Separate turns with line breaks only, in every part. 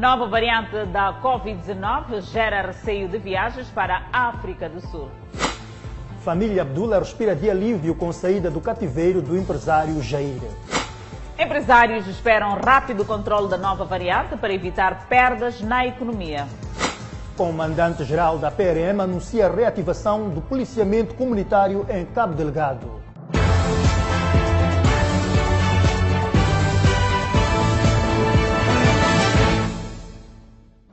Nova variante da Covid-19 gera receio de viagens para a África do Sul.
Família Abdullah respira de alívio com saída do cativeiro do empresário Jair.
Empresários esperam rápido controle da nova variante para evitar perdas na economia.
Comandante-geral da PRM anuncia a reativação do policiamento comunitário em Cabo Delgado.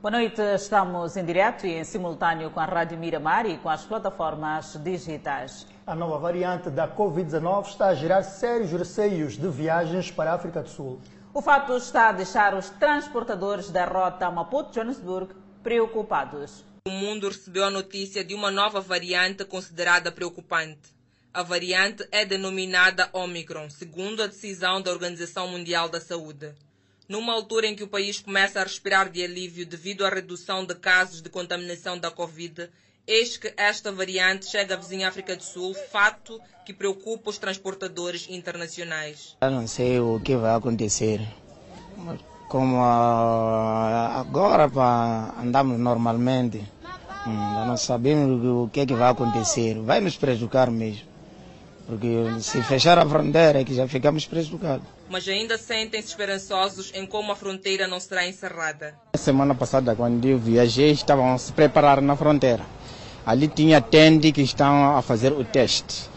Boa noite, estamos em direto e em simultâneo com a Rádio Miramar e com as plataformas digitais.
A nova variante da Covid-19 está a gerar sérios receios de viagens para a África do Sul.
O fato está a deixar os transportadores da rota Maputo-Johannesburg preocupados.
O mundo recebeu a notícia de uma nova variante considerada preocupante. A variante é denominada Omicron, segundo a decisão da Organização Mundial da Saúde. Numa altura em que o país começa a respirar de alívio devido à redução de casos de contaminação da Covid, eis que esta variante chega à vizinha África do Sul, fato que preocupa os transportadores internacionais.
Eu não sei o que vai acontecer. Como agora pá, andamos normalmente, hum, não sabemos o que, é que vai acontecer. Vai nos prejudicar mesmo. Porque se fechar a fronteira é que já ficamos prejudicados.
Mas ainda sentem-se esperançosos em como a fronteira não será encerrada.
Semana passada, quando eu viajei, estavam a se preparar na fronteira. Ali tinha tende que estão a fazer o teste.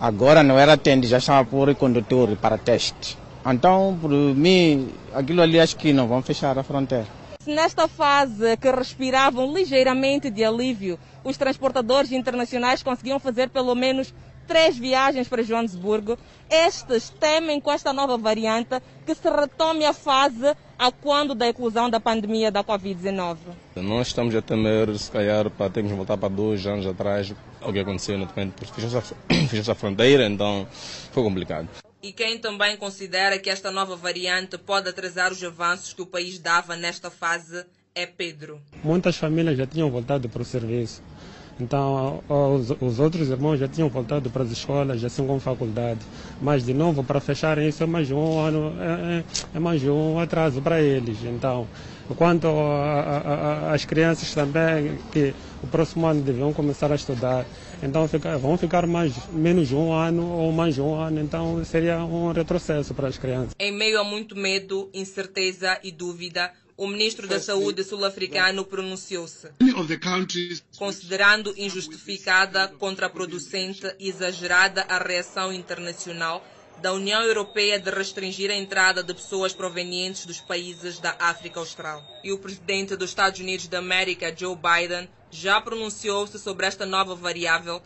Agora não era tende, já estão a pôr condutor para teste. Então, por mim, aquilo ali acho que não vão fechar a fronteira.
Nesta fase que respiravam ligeiramente de alívio, os transportadores internacionais conseguiam fazer pelo menos três viagens para Joanesburgo. Estes temem com esta nova variante que se retome a fase a quando da eclosão da pandemia da Covid-19.
Nós estamos a temer, se calhar, para termos voltar para dois anos atrás, o que aconteceu, naturalmente, porque fechou-se a fronteira, então foi complicado.
E quem também considera que esta nova variante pode atrasar os avanços que o país dava nesta fase é Pedro.
Muitas famílias já tinham voltado para o serviço. Então, os, os, outros irmãos já tinham voltado para as escolas, assim como faculdade. Mas, de novo, para fechar isso é mais um ano, é, é mais um atraso para eles. Então, quanto às crianças também, que o próximo ano deviam começar a estudar, então fica, vão ficar mais menos um ano ou mais um ano, então seria um retrocesso para as crianças.
Em meio a muito medo, incerteza e dúvida, o ministro da Saúde sul-africano pronunciou-se, considerando injustificada, contraproducente e exagerada a reação internacional da União Europeia de restringir a entrada de pessoas provenientes dos países da África Austral. E o presidente dos Estados Unidos da América, Joe Biden, já pronunciou-se sobre esta nova variável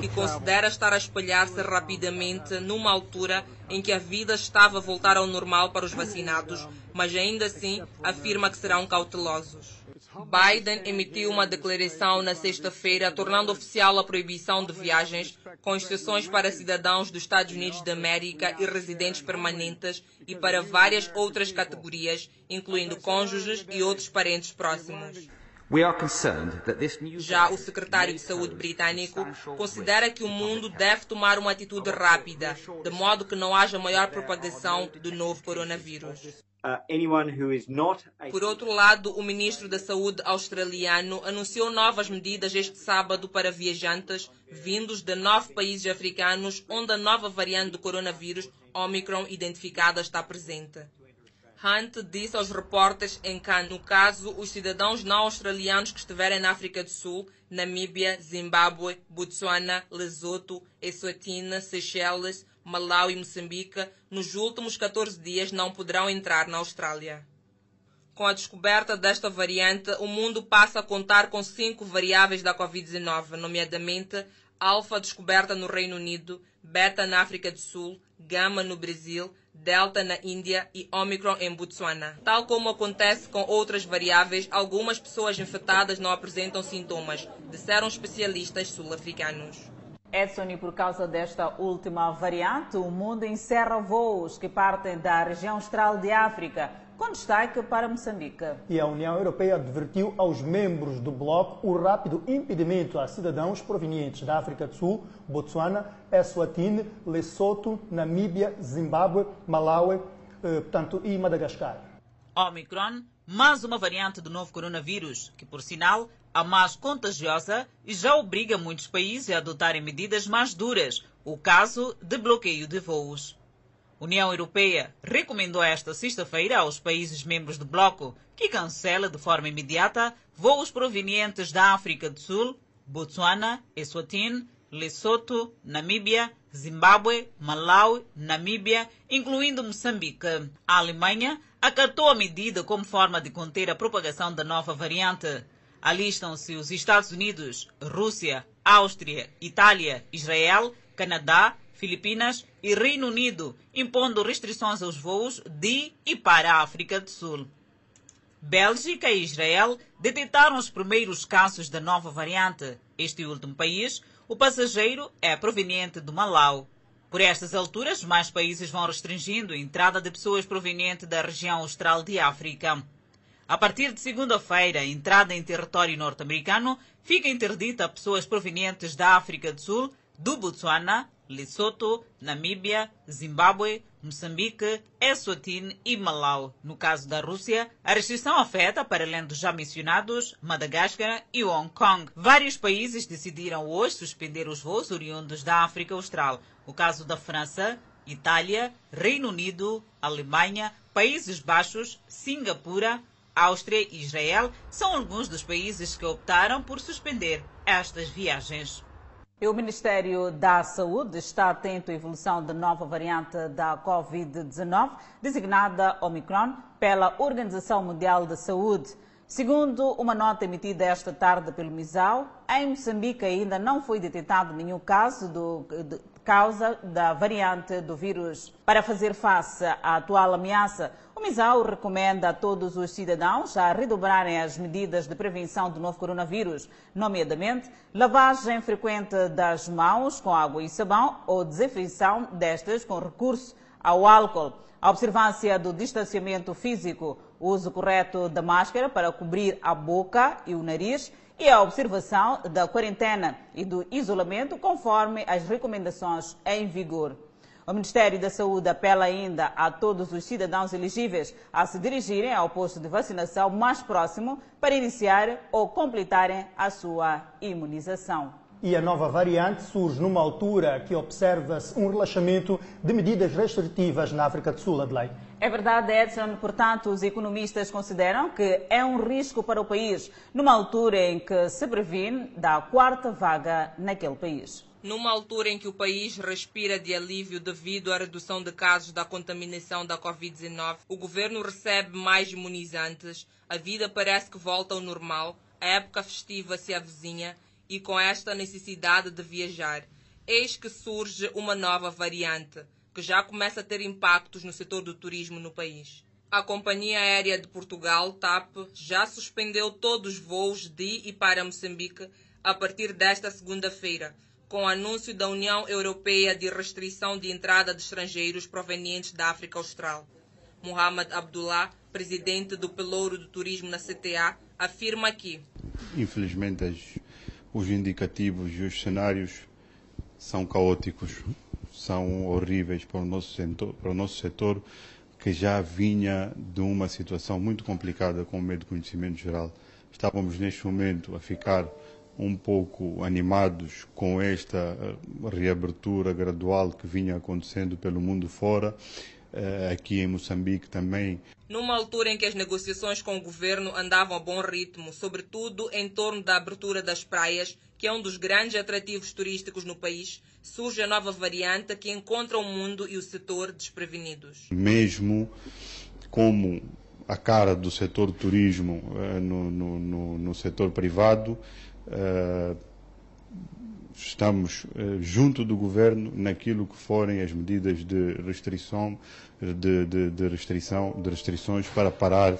que considera estar a espalhar-se rapidamente numa altura em que a vida estava a voltar ao normal para os vacinados, mas ainda assim afirma que serão cautelosos. Biden emitiu uma declaração na sexta-feira tornando oficial a proibição de viagens, com exceções para cidadãos dos Estados Unidos da América e residentes permanentes e para várias outras categorias, incluindo cônjuges e outros parentes próximos. Já o secretário de Saúde britânico considera que o mundo deve tomar uma atitude rápida, de modo que não haja maior propagação do novo coronavírus. Por outro lado, o ministro da Saúde australiano anunciou novas medidas este sábado para viajantes vindos de nove países africanos onde a nova variante do coronavírus, Omicron, identificada está presente. Hunt disse aos repórteres em que, no caso, os cidadãos não australianos que estiverem na África do Sul, Namíbia, Zimbábue, Botsuana, Lesoto, Eswatini, Seychelles, Malau e Moçambique, nos últimos 14 dias não poderão entrar na Austrália. Com a descoberta desta variante, o mundo passa a contar com cinco variáveis da Covid-19, nomeadamente alfa descoberta no Reino Unido, beta na África do Sul, gama no Brasil, Delta na Índia e Omicron em Botsuana. Tal como acontece com outras variáveis, algumas pessoas infectadas não apresentam sintomas, disseram especialistas sul-africanos.
Edson, e por causa desta última variante, o mundo encerra voos que partem da região austral de África, com destaque para Moçambique.
E a União Europeia advertiu aos membros do bloco o rápido impedimento a cidadãos provenientes da África do Sul, Botsuana, Eswatini, Lesoto, Namíbia, Zimbábue, Malawi eh, portanto, e Madagascar.
Omicron, mais uma variante do novo coronavírus, que, por sinal, a mais contagiosa e já obriga muitos países a adotarem medidas mais duras, o caso de bloqueio de voos. União Europeia recomendou esta sexta-feira aos países membros do bloco que cancela de forma imediata voos provenientes da África do Sul, Botsuana, Eswatini, Lesoto, Namíbia, Zimbábue, Malawi, Namíbia, incluindo Moçambique. A Alemanha acatou a medida como forma de conter a propagação da nova variante. Alistam-se os Estados Unidos, Rússia, Áustria, Itália, Israel, Canadá, Filipinas e Reino Unido, impondo restrições aos voos de e para a África do Sul. Bélgica e Israel detectaram os primeiros casos da nova variante. Este último país, o passageiro é proveniente do Malau. Por estas alturas, mais países vão restringindo a entrada de pessoas provenientes da região austral de África. A partir de segunda-feira, a entrada em território norte-americano fica interdita a pessoas provenientes da África do Sul, do Botsuana, Lesoto, Namíbia, Zimbábue, Moçambique, Eswatini e Malau. No caso da Rússia, a restrição afeta, para além dos já mencionados, Madagascar e Hong Kong. Vários países decidiram hoje suspender os voos oriundos da África Austral. O caso da França, Itália, Reino Unido, Alemanha, Países Baixos, Singapura, Áustria e Israel são alguns dos países que optaram por suspender estas viagens. O Ministério da Saúde está atento à evolução da nova variante da Covid-19, designada Omicron pela Organização Mundial da Saúde. Segundo uma nota emitida esta tarde pelo MISAU, em Moçambique ainda não foi detectado nenhum caso do, de causa da variante do vírus. Para fazer face à atual ameaça, o MISAU recomenda a todos os cidadãos a redobrarem as medidas de prevenção do novo coronavírus, nomeadamente lavagem frequente das mãos com água e sabão ou desinfecção destas com recurso ao álcool, a observância do distanciamento físico, o uso correto da máscara para cobrir a boca e o nariz e a observação da quarentena e do isolamento conforme as recomendações em vigor. O Ministério da Saúde apela ainda a todos os cidadãos elegíveis a se dirigirem ao posto de vacinação mais próximo para iniciar ou completarem a sua imunização.
E a nova variante surge numa altura que observa-se um relaxamento de medidas restritivas na África do Sul, Adelaide.
É verdade, Edson. Portanto, os economistas consideram que é um risco para o país, numa altura em que se previne da quarta vaga naquele país.
Numa altura em que o país respira de alívio devido à redução de casos da contaminação da Covid-19, o governo recebe mais imunizantes, a vida parece que volta ao normal, a época festiva se avizinha e com esta necessidade de viajar, eis que surge uma nova variante, que já começa a ter impactos no setor do turismo no país. A Companhia Aérea de Portugal, TAP, já suspendeu todos os voos de e para Moçambique a partir desta segunda-feira, com o anúncio da União Europeia de restrição de entrada de estrangeiros provenientes da África Austral. Mohamed Abdullah, presidente do Pelouro do Turismo na CTA, afirma que
Infelizmente, os indicativos e os cenários são caóticos, são horríveis para o nosso setor, para o nosso setor que já vinha de uma situação muito complicada com o meio de conhecimento geral. Estávamos neste momento a ficar um pouco animados com esta eh, reabertura gradual que vinha acontecendo pelo mundo fora, eh, aqui em Moçambique também.
Numa altura em que as negociações com o governo andavam a bom ritmo, sobretudo em torno da abertura das praias, que é um dos grandes atrativos turísticos no país, surge a nova variante que encontra o mundo e o setor desprevenidos.
Mesmo como a cara do setor turismo eh, no, no, no, no setor privado, Uh, estamos uh, junto do governo naquilo que forem as medidas de restrição, de, de, de restrição, de restrições para parar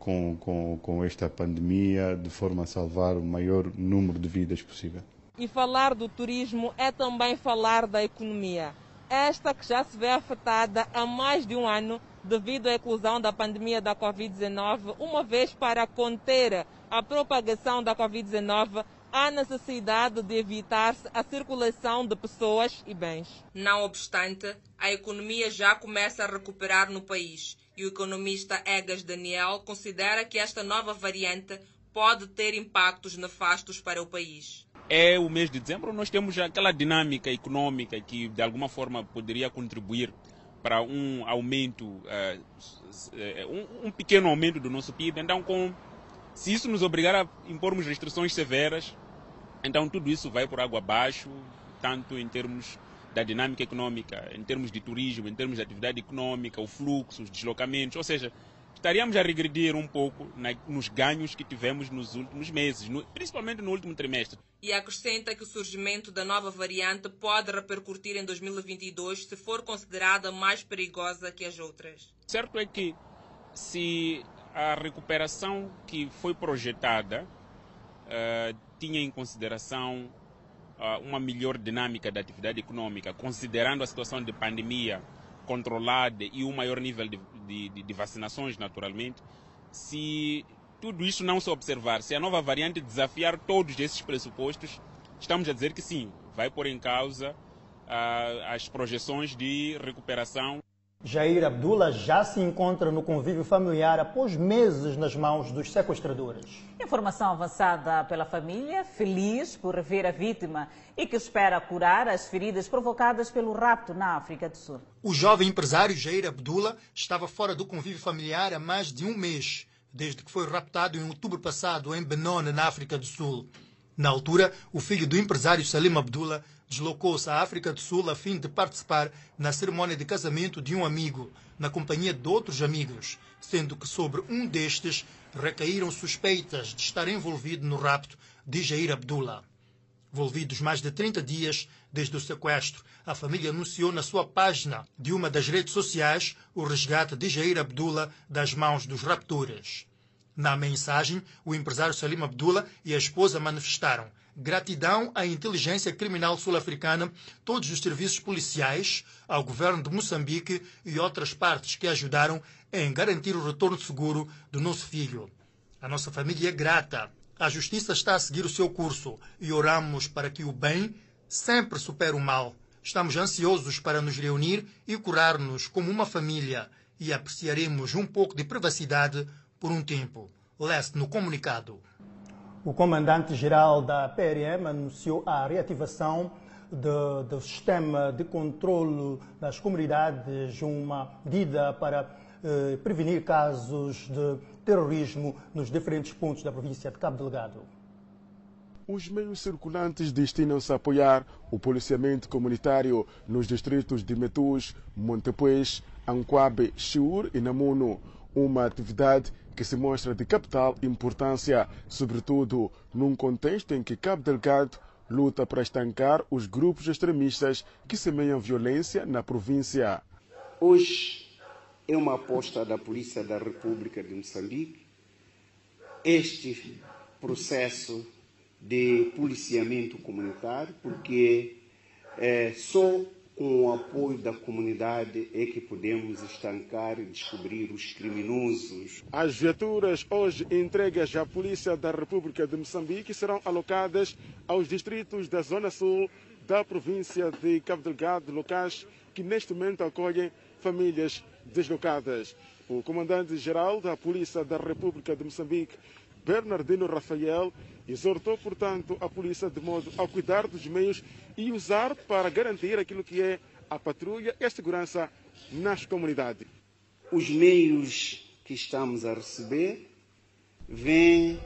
com, com, com esta pandemia de forma a salvar o maior número de vidas possível.
E falar do turismo é também falar da economia. Esta que já se vê afetada há mais de um ano devido à eclosão da pandemia da Covid-19, uma vez para conter a propagação da Covid-19, há necessidade de evitar-se a circulação de pessoas e bens. Não obstante, a economia já começa a recuperar no país E o economista Egas Daniel considera que esta nova variante pode ter impactos nefastos para o país.
É o mês de dezembro, nós temos aquela dinâmica econômica que de alguma forma poderia contribuir para um aumento, uh, um, um, pequeno aumento do nosso PIB. Então, com, se isso nos obrigar a impormos restrições severas, então tudo isso vai por água abaixo, tanto em termos da dinâmica econômica, em termos de turismo, em termos de atividade econômica, o fluxo, os deslocamentos, ou seja, estaríamos a regredir um pouco na, nos ganhos que tivemos nos últimos meses, no, principalmente no último trimestre.
E acrescenta que o surgimento da nova variante pode repercutir em 2022 se for considerada mais perigosa que as outras.
Certo é que se a recuperação que foi projetada uh, tinha em consideração uma melhor dinâmica da atividade econômica, considerando a situação de pandemia controlada e um maior nível de, de, de vacinações, naturalmente, se tudo isso não se observar, se a nova variante desafiar todos esses pressupostos, estamos a dizer que sim, vai pôr em causa uh, as projeções de recuperação
Jair Abdullah já se encontra no convívio familiar após meses nas mãos dos sequestradores.
Informação avançada pela família, feliz por rever a vítima e que espera curar as feridas provocadas pelo rapto na África do Sul.
O jovem empresário Jair Abdullah estava fora do convívio familiar há mais de um mês, desde que foi raptado em outubro passado em Benone, na África do Sul. Na altura, o filho do empresário Salim Abdullah deslocou-se à África do Sul a fim de participar na cerimônia de casamento de um amigo, na companhia de outros amigos, sendo que sobre um destes recaíram suspeitas de estar envolvido no rapto de Jair Abdullah. Envolvidos mais de 30 dias desde o sequestro, a família anunciou na sua página de uma das redes sociais o resgate de Jair Abdullah das mãos dos raptores. Na mensagem, o empresário Salim Abdullah e a esposa manifestaram gratidão à inteligência criminal sul-africana, todos os serviços policiais, ao governo de Moçambique e outras partes que ajudaram em garantir o retorno seguro do nosso filho. A nossa família é grata. A justiça está a seguir o seu curso e oramos para que o bem sempre supere o mal. Estamos ansiosos para nos reunir e curar-nos como uma família e apreciaremos um pouco de privacidade por um tempo. Leste no comunicado. O comandante-geral da PRM anunciou a reativação de, do sistema de controle das comunidades, uma medida para eh, prevenir casos de terrorismo nos diferentes pontos da província de Cabo Delgado.
Os meios circulantes destinam-se a apoiar o policiamento comunitário nos distritos de Metus, Montepuez, Anquabe, Chiur e Namuno uma atividade que se mostra de capital importância, sobretudo num contexto em que Cabo Delgado luta para estancar os grupos extremistas que semeiam violência na província.
Hoje é uma aposta da Polícia da República de Moçambique este processo de policiamento comunitário, porque é, só com o apoio da comunidade é que podemos estancar e descobrir os criminosos.
As viaturas hoje entregues à Polícia da República de Moçambique serão alocadas aos distritos da Zona Sul da província de Cabo Delgado, locais que neste momento acolhem famílias deslocadas. O comandante-geral da Polícia da República de Moçambique, Bernardino Rafael, exortou, portanto, a polícia de modo a cuidar dos meios e usar para garantir aquilo que é a patrulha e a segurança nas comunidades.
Os meios que estamos a receber vêm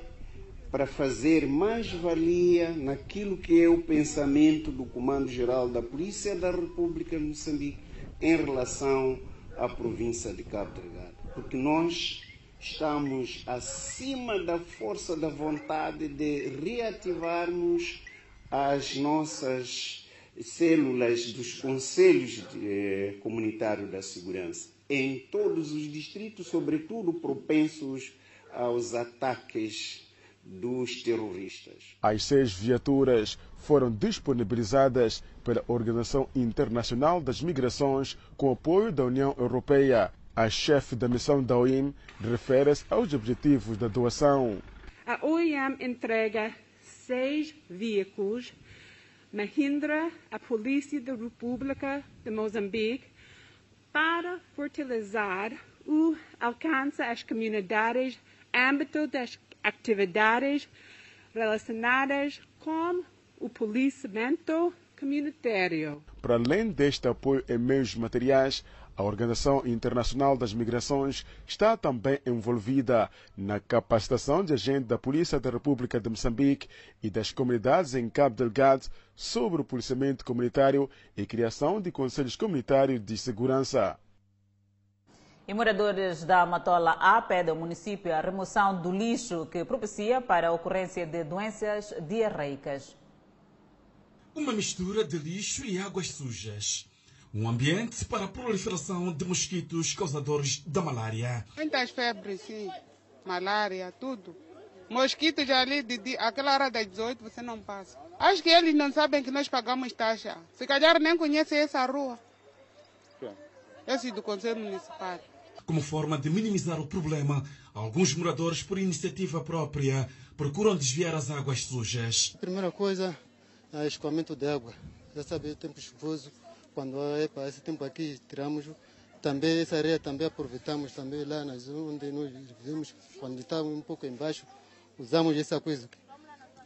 para fazer mais valia naquilo que é o pensamento do Comando-Geral da Polícia da República de Moçambique em relação à província de Cabo Delgado. Porque nós estamos acima da força da vontade de reativarmos as nossas células dos conselhos eh, comunitários da segurança em todos os distritos, sobretudo propensos aos ataques dos terroristas.
As seis viaturas foram disponibilizadas pela Organização Internacional das Migrações com apoio da União Europeia. A chefe da missão da OIM refere-se aos objetivos da doação.
A OIM entrega seis veículos Mahindra, a Polícia da República de Moçambique, para fortalecer
o alcance as comunidades, âmbito das atividades relacionadas com o policiamento comunitário.
Para além deste apoio em meios materiais, a Organização Internacional das Migrações está também envolvida na capacitação de agentes da Polícia da República de Moçambique e das comunidades em Cabo Delgado sobre o policiamento comunitário e criação de conselhos comunitários de segurança.
E moradores da Matola A pedem ao município a remoção do lixo que propicia para a ocorrência de doenças diarreicas.
Uma mistura de lixo e águas sujas. Um ambiente para a proliferação de mosquitos causadores da malária.
Muitas febres, sim. Malária, tudo. Mosquitos ali, de, de, aquela hora das 18 você não passa. Acho que eles não sabem que nós pagamos taxa. Se calhar nem conhecem essa rua. Esse do Conselho Municipal.
Como forma de minimizar o problema, alguns moradores, por iniciativa própria, procuram desviar as águas sujas.
Primeira coisa é escoamento de água. Já sabe, o tempo chuvoso, quando é para esse tempo aqui, tiramos. Também essa areia também aproveitamos também lá nas onde nós vivemos, quando estávamos um pouco embaixo, usamos essa coisa,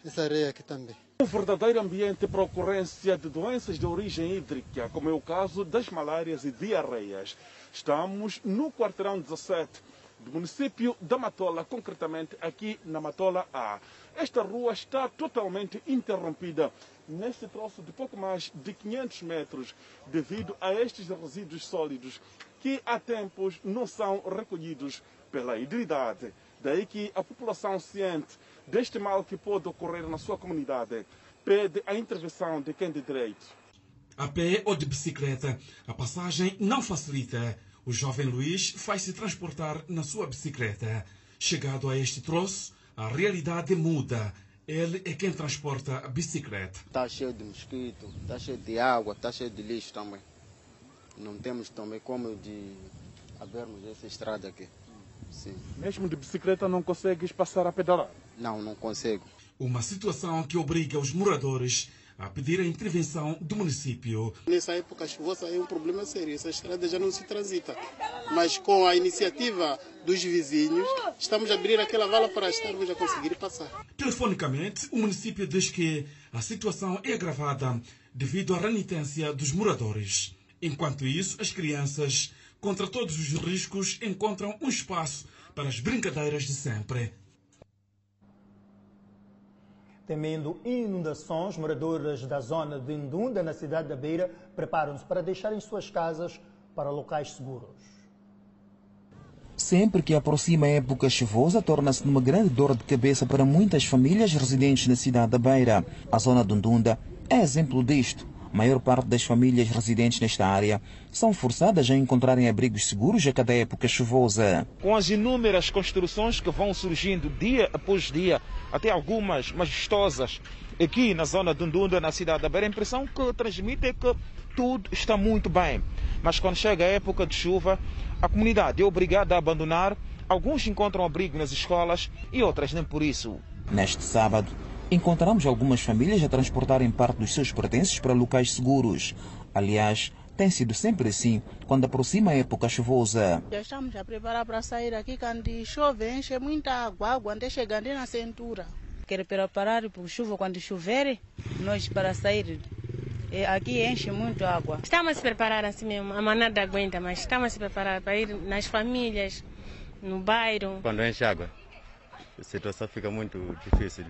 essa areia aqui também.
Um verdadeiro ambiente para ocorrência de doenças de origem hídrica, como é o caso das malárias e diarreias. Estamos no quarteirão 17 do município da Matola, concretamente aqui na Matola A. Esta rua está totalmente interrompida neste troço de pouco mais de 500 metros devido a estes resíduos sólidos que há tempos não são recolhidos pela hidridade. Daí que a população ciente deste mal que pode ocorrer na sua comunidade pede a intervenção de quem de direito.
A pé ou de bicicleta, a passagem não facilita. O jovem Luís faz-se transportar na sua bicicleta. Chegado a este troço, a realidade muda. Ele é quem transporta a bicicleta.
Está cheio de mosquito, está cheio de água, está cheio de lixo também. Não temos também como de abrirmos essa estrada aqui. Sim.
Mesmo de bicicleta não consegues passar a pedalar?
Não, não consigo.
Uma situação que obriga os moradores a pedir a intervenção do município.
Nessa época chuvosa é um problema sério, essa estrada já não se transita. Mas com a iniciativa dos vizinhos, estamos a abrir aquela vala para estarmos a conseguir passar.
Telefonicamente, o município diz que a situação é agravada devido à renitência dos moradores. Enquanto isso, as crianças, contra todos os riscos, encontram um espaço para as brincadeiras de sempre.
Temendo inundações, moradores da zona de Indunda, na cidade da Beira, preparam-se para deixarem suas casas para locais seguros.
Sempre que aproxima a época chuvosa, torna-se numa grande dor de cabeça para muitas famílias residentes na cidade da Beira. A zona de Indunda é exemplo disto. A maior parte das famílias residentes nesta área são forçadas a encontrarem abrigos seguros a cada época chuvosa.
Com as inúmeras construções que vão surgindo dia após dia, até algumas majestosas, aqui na zona de Ndunda, na cidade da Beira, a impressão que transmite é que tudo está muito bem. Mas quando chega a época de chuva, a comunidade é obrigada a abandonar. Alguns encontram abrigo nas escolas e outras nem por isso.
Neste sábado, encontramos algumas famílias a transportarem parte dos seus pertences para locais seguros. Aliás, tem sido sempre assim quando aproxima a época chuvosa.
Já estamos a preparar para sair aqui quando chove, enche muita água, água até chegando na cintura. Quero preparar para chuva quando chover, nós para sair. Aqui enche muito água.
Estamos a se preparar assim mesmo, a manada aguenta, mas estamos a se preparar para ir nas famílias, no bairro.
Quando enche água, a situação fica muito difícil.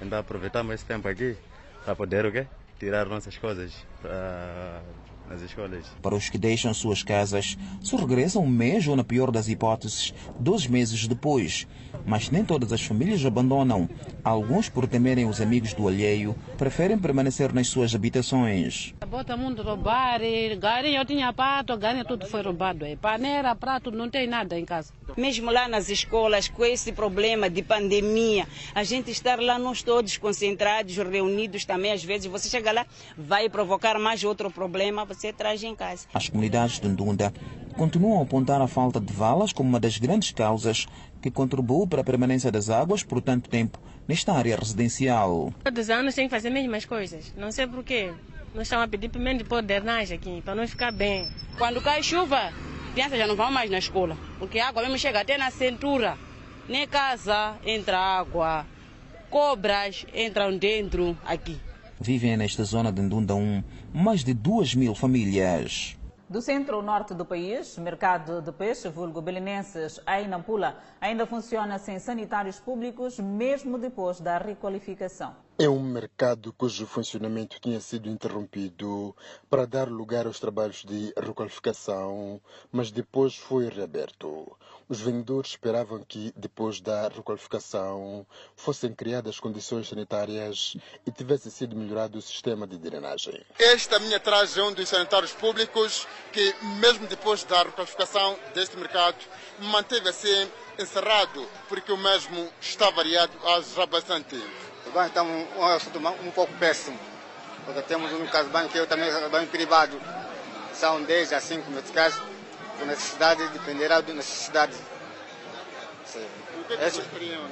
Então aproveitamos esse tempo aqui para poder o quê? tirar nossas coisas para nas escolas.
Para os que deixam suas casas, só regressam um mês ou, na pior das hipóteses, dois meses depois. Mas nem todas as famílias abandonam. Alguns, por temerem os amigos do alheio, preferem permanecer nas suas habitações.
Bota mundo roubar, eu tinha pato, galinha tudo foi roubado. Panela, prato, não tem nada em casa.
Mesmo lá nas escolas, com esse problema de pandemia, a gente estar lá nós todos concentrados, reunidos também, às vezes você chega lá, vai provocar mais outro problema, você traz em casa.
As comunidades de Ndunda continuam a apontar a falta de valas como uma das grandes causas que contribuiu para a permanência das águas por tanto tempo nesta área residencial.
Todos os anos tem que fazer as mesmas coisas, não sei porquê. Nós estamos a pedir pelo menos drenagem aqui, para não ficar bem.
Quando cai chuva,
crianças já não vão mais na escola, porque a água mesmo chega até na cintura. Nem casa entra água, cobras entram dentro aqui.
Vivem nesta zona de Ndunda 1 mais de 2 mil famílias.
Do centro-norte do país, mercado de peixe, vulgo belinenses, em Nampula, ainda funciona sem sanitários públicos, mesmo depois da requalificação.
É um mercado cujo funcionamento tinha sido interrompido para dar lugar aos trabalhos de requalificação, mas depois foi reaberto. Os vendedores esperavam que, depois da requalificação, fossem criadas condições sanitárias e tivesse sido melhorado o sistema de drenagem.
Esta minha atrás é um dos sanitários públicos que, mesmo depois da requalificação deste mercado, manteve assim encerrado, porque o mesmo está variado há já bastante tempo.
O banho está um, um assunto um pouco péssimo, porque temos um caso de banho que eu também banho privado. São 10 a 5 nesse caso, por necessidade, dependerá da necessidade.
O que, é que ver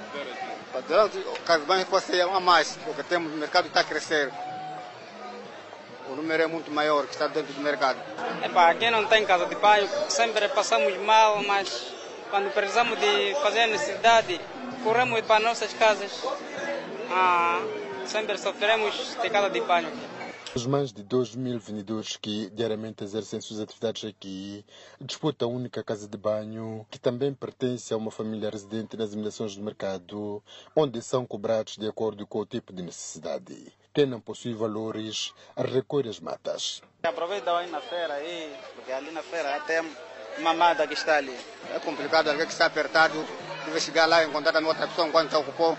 aqui?
O caso de banho pode ser a mais, porque temos, o mercado está a crescer. O número é muito maior que está dentro do mercado.
Epa, aqui não tem casa de banho, sempre passamos mal, mas quando precisamos de fazer a necessidade, corremos para nossas casas. Ah, sempre sofremos de casa de banho.
Os mais de 2 mil vendedores que diariamente exercem suas atividades aqui disputam a única casa de banho que também pertence a uma família residente nas imediações do mercado, onde são cobrados de acordo com o tipo de necessidade. Quem não possui valores recolhe as matas.
Aproveita aí na feira aí, porque ali na feira até mamada que está ali. É complicado, alguém que está apertado, deve chegar lá e encontrar também outra pessoa enquanto está ocupou.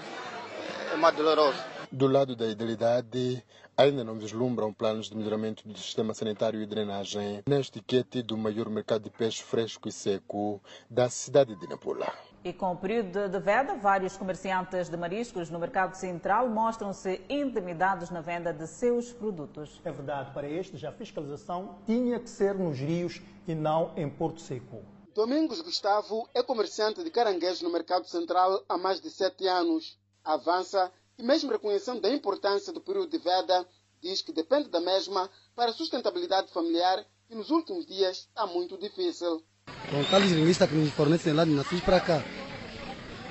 É mais doloroso.
Do lado da idealidade, ainda não vislumbram planos de melhoramento do sistema sanitário e drenagem neste quete do maior mercado de peixe fresco e seco da cidade de Nampula.
E com o período de veda, vários comerciantes de mariscos no mercado central mostram-se intimidados na venda de seus produtos.
É verdade, para estes a fiscalização tinha que ser nos rios e não em Porto Seco.
Domingos Gustavo é comerciante de caranguejos no mercado central há mais de sete anos. Avança e mesmo reconhecendo a importância do período de veda, diz que depende da mesma para a sustentabilidade familiar e nos últimos dias está muito difícil.
Com aqueles ringuistas que nos fornecem lá de Nassis para cá,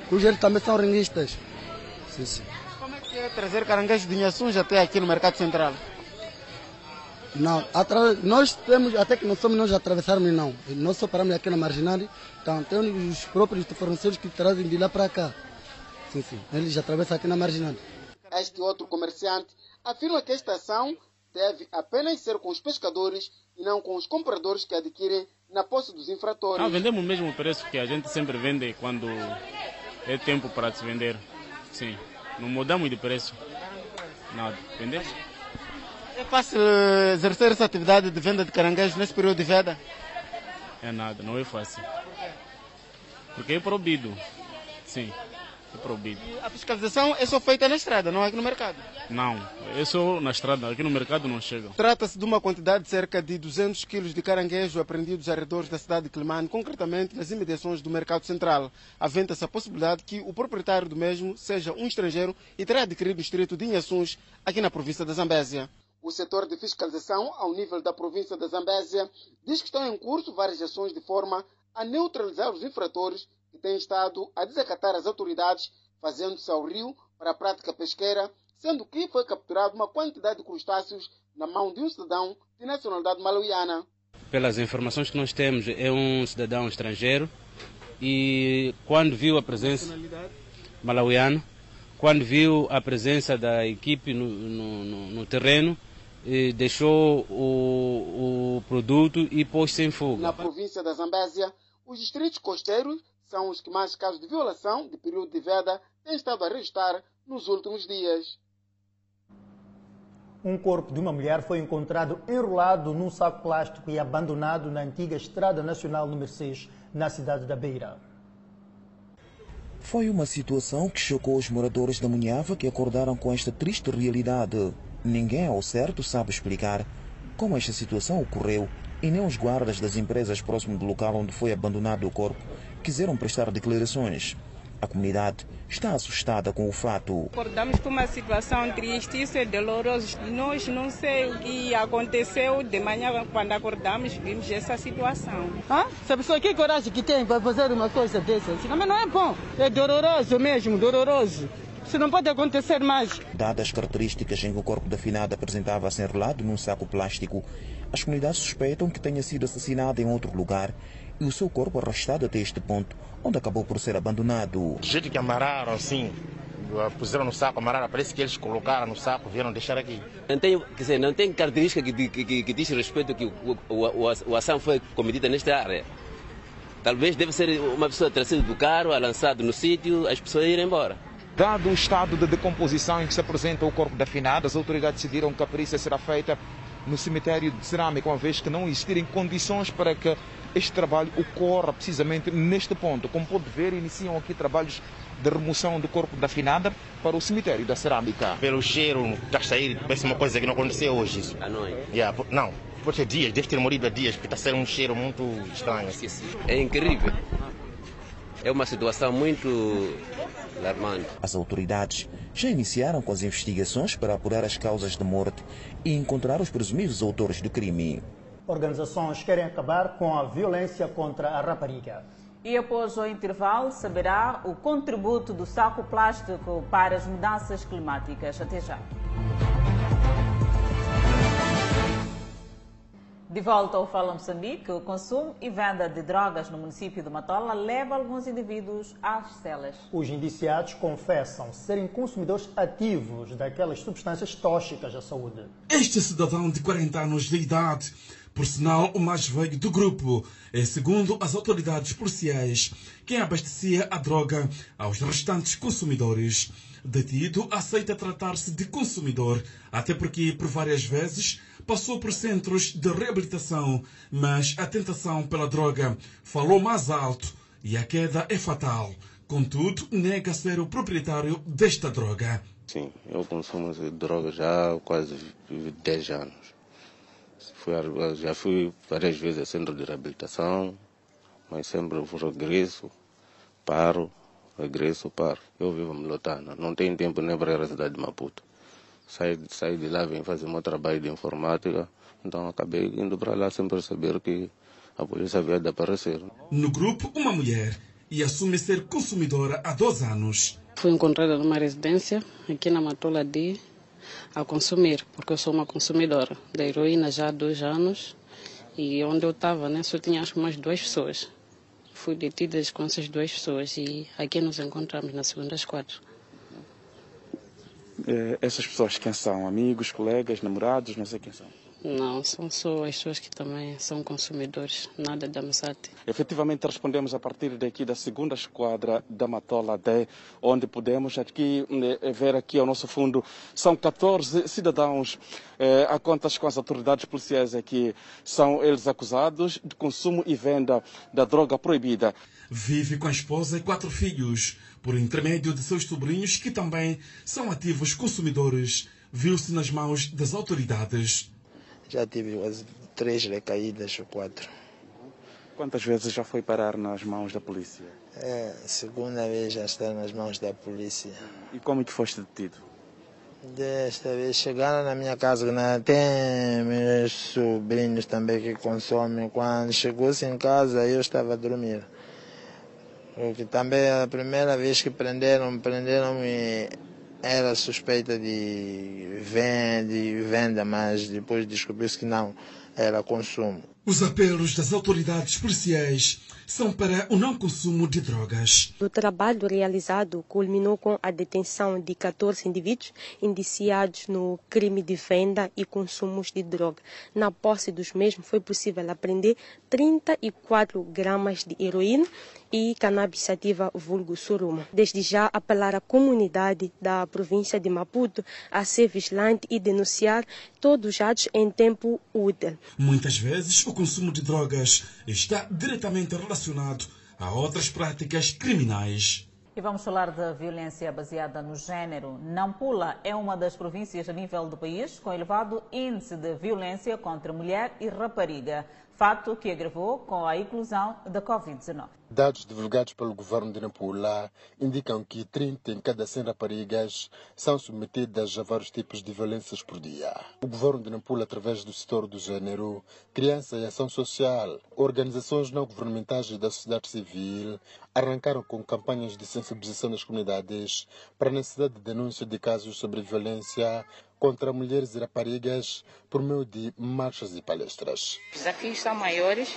cujos eles também são ringuistas. Sim, sim.
Como é que é trazer caranguejos de Inhaçuns até aqui no mercado central?
Não, atra... nós temos, até que não somos nós atravessarmos, não. Nós só paramos aqui na marginal, então temos os próprios fornecedores que trazem de lá para cá. Sim, sim. Eles atravessam aqui na marginal.
Este outro comerciante afirma que esta ação deve apenas ser com os pescadores e não com os compradores que adquirem na posse dos infratores.
Não, vendemos o mesmo preço que a gente sempre vende quando é tempo para se vender. Sim, não mudamos de preço. Nada, entendeu?
É fácil exercer essa atividade de venda de caranguejos nesse período de veda?
É nada, não é fácil. Porque é proibido. Sim, é proibido.
A fiscalização é só feita na estrada, não aqui no mercado?
Não, é só na estrada, aqui no mercado não chega.
Trata-se de uma quantidade de cerca de 200 quilos de caranguejo apreendidos arredores da cidade de Climane, concretamente nas imediações do mercado central. Aventa-se a possibilidade que o proprietário do mesmo seja um estrangeiro e terá adquirido no distrito de Inhaçuns, aqui na província da Zambésia. O setor de fiscalização, ao nível da província da Zambésia, diz que estão em curso várias ações de forma a neutralizar os infratores que têm estado a desacatar as autoridades, fazendo-se ao rio para a prática pesqueira, sendo que foi capturado uma quantidade de crustáceos na mão de um cidadão de nacionalidade malauiana.
Pelas informações que nós temos, é um cidadão estrangeiro e quando viu a presença malauiano, quando viu a presença da equipe no, no, no, no terreno, deixou o, o produto e pôs-se em fogo.
Na província da Zambésia, os distritos costeiros são os que mais casos de violação de período de veda têm estado a registrar nos últimos dias.
Um corpo de uma mulher foi encontrado enrolado num saco plástico e abandonado na antiga Estrada Nacional número 6, na cidade da Beira.
Foi uma situação que chocou os moradores da Munhava que acordaram com esta triste realidade. Ninguém ao certo sabe explicar como esta situação ocorreu e nem os guardas das empresas próximo do local onde foi abandonado o corpo quiseram prestar declarações. A comunidade está assustada com o fato.
Acordamos com uma situação triste, isso é doloroso. Nós não sei o que aconteceu de manhã, quando acordamos, vimos essa situação.
Se a pessoa, que coragem que tem para fazer uma coisa dessas? Não, mas não é bom. É doloroso mesmo, doloroso. Isso não pode acontecer mais.
Dadas as características em que o corpo da finada apresentava-se enrolado num saco plástico, as comunidades suspeitam que tenha sido assassinada em outro lugar e o seu corpo arrastado até este ponto, onde acabou por ser abandonado.
Do jeito que amarraram assim, puseram no saco, amarraram, parece que eles colocaram no saco, vieram deixar aqui.
Não tem, quer dizer, não tem característica que, que, que diz respeito que o, o, o, o ação foi cometida nesta área. Talvez deve ser uma pessoa sido do carro, lançado no sítio, as pessoas irem embora.
Dado o estado de decomposição em que se apresenta o corpo da finada, as autoridades decidiram que a perícia será feita no cemitério de cerâmica, uma vez que não existirem condições para que este trabalho ocorra precisamente neste ponto. Como pode ver, iniciam aqui trabalhos de remoção do corpo da finada para o cemitério da cerâmica.
Pelo cheiro, está a sair, parece uma coisa que não aconteceu hoje.
À noite?
Yeah, não, pode ser dias, deve ter morrido há dias, porque está a sair um cheiro muito estranho.
É incrível. É uma situação muito alarmante.
As autoridades já iniciaram com as investigações para apurar as causas de morte e encontrar os presumíveis autores do crime.
Organizações querem acabar com a violência contra a rapariga.
E após o intervalo, saberá o contributo do saco plástico para as mudanças climáticas. Até já. De volta ao Fala Moçambique, o consumo e venda de drogas no município de Matola leva alguns indivíduos às celas.
Os indiciados confessam serem consumidores ativos daquelas substâncias tóxicas à saúde.
Este cidadão de 40 anos de idade, por sinal o mais velho do grupo, é, segundo as autoridades policiais, quem abastecia a droga aos restantes consumidores. Detido aceita tratar-se de consumidor, até porque por várias vezes passou por centros de reabilitação, mas a tentação pela droga falou mais alto e a queda é fatal. Contudo, nega ser o proprietário desta droga.
Sim, eu consumo droga já há quase 10 anos. Já fui várias vezes a centro de reabilitação, mas sempre regresso, paro, regresso, paro. Eu vivo em Lotana, não tenho tempo nem para à cidade de Maputo saí, saí de lá, vim fazer meu trabalho de informática, então acabei indo para lá sem perceber que a polícia havia de aparecer.
No grupo, uma mulher e assume ser consumidora há dois anos.
Fui encontrada numa residência aqui na Matola D a consumir, porque eu sou uma consumidora da heroína já há dois anos e onde eu estava né, só tinha acho que mais duas pessoas. Fui detida com essas duas pessoas e aqui nos encontramos na segunda às
Eh, essas pessoas quem são? Amigos, colegas, namorados, não sei quem são.
Não, são só as pessoas que também são consumidores, nada de amizade.
Efetivamente respondemos a partir daqui da segunda esquadra da Matola D, onde podemos aqui eh, ver aqui ao nosso fundo, são 14 cidadãos eh, a contas com as autoridades policiais aqui. São eles acusados de consumo e venda da droga proibida.
Vive com a esposa e quatro filhos, por intermédio de seus sobrinhos que também são ativos consumidores. Viu-se nas mãos das autoridades.
Já tive quase três recaídas ou quatro.
Quantas vezes já foi parar nas mãos da polícia?
É, segunda vez já está nas mãos da polícia.
E como que foste detido?
Desta vez chegaram na minha casa, né? tem meus sobrinhos também que consomem. Quando chegou-se em casa, eu estava a dormir. Porque também a primeira vez que prenderam, prenderam-me era suspeita de venda, de venda, mas depois descobriu-se que não, era consumo.
Os apelos das autoridades policiais são para o não consumo de drogas.
O trabalho realizado culminou com a detenção de 14 indivíduos indiciados no crime de venda e consumo de droga. Na posse dos mesmos foi possível apreender 34 gramas de heroína e cannabis sativa vulgo suruma. Desde já apelar à comunidade da província de Maputo a ser vigilante e denunciar todos os atos em tempo útil.
Muitas vezes o consumo de drogas está diretamente relacionado a outras práticas criminais.
E vamos falar da violência baseada no género. Nampula é uma das províncias a nível do país com elevado índice de violência contra mulher e rapariga. Fato que agravou com a inclusão da Covid-19.
Dados divulgados pelo governo de Nampula indicam que 30 em cada 100 raparigas são submetidas a vários tipos de violências por dia. O governo de Nampula, através do setor do gênero, criança e ação social, organizações não governamentais e da sociedade civil arrancaram com campanhas de sensibilização das comunidades para a necessidade de denúncia de casos sobre violência contra mulheres e raparigas por meio de marchas e palestras.
Os desafios são maiores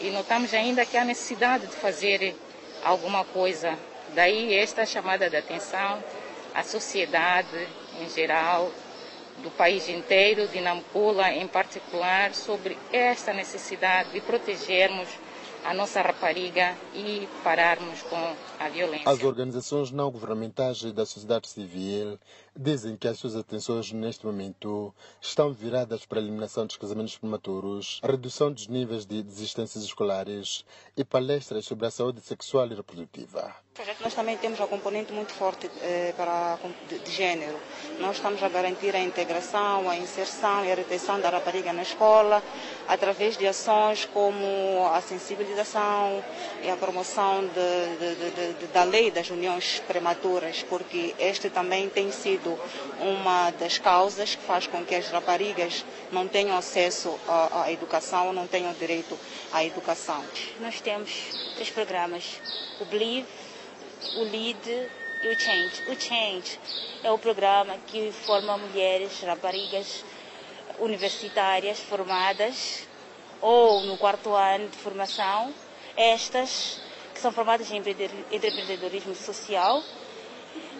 e notamos ainda que há necessidade de fazer alguma coisa. Daí esta chamada de atenção à sociedade em geral, do país inteiro, de Nampula em particular, sobre esta necessidade de protegermos a nossa rapariga e pararmos com.
As organizações não governamentais e da sociedade civil dizem que as suas atenções neste momento estão viradas para a eliminação dos casamentos prematuros, a redução dos níveis de desistências escolares e palestras sobre a saúde sexual e reprodutiva.
Nós também temos um componente muito forte eh, para, de, de género. Nós estamos a garantir a integração, a inserção e a retenção da rapariga na escola através de ações como a sensibilização e a promoção de, de, de, da lei das uniões prematuras, porque este também tem sido uma das causas que faz com que as raparigas não tenham acesso à, à educação, não tenham direito à educação.
Nós temos três programas, o Believe, o LEAD e o Change. O Change é o programa que forma mulheres, raparigas universitárias formadas ou no quarto ano de formação, estas são formadas em empreendedorismo social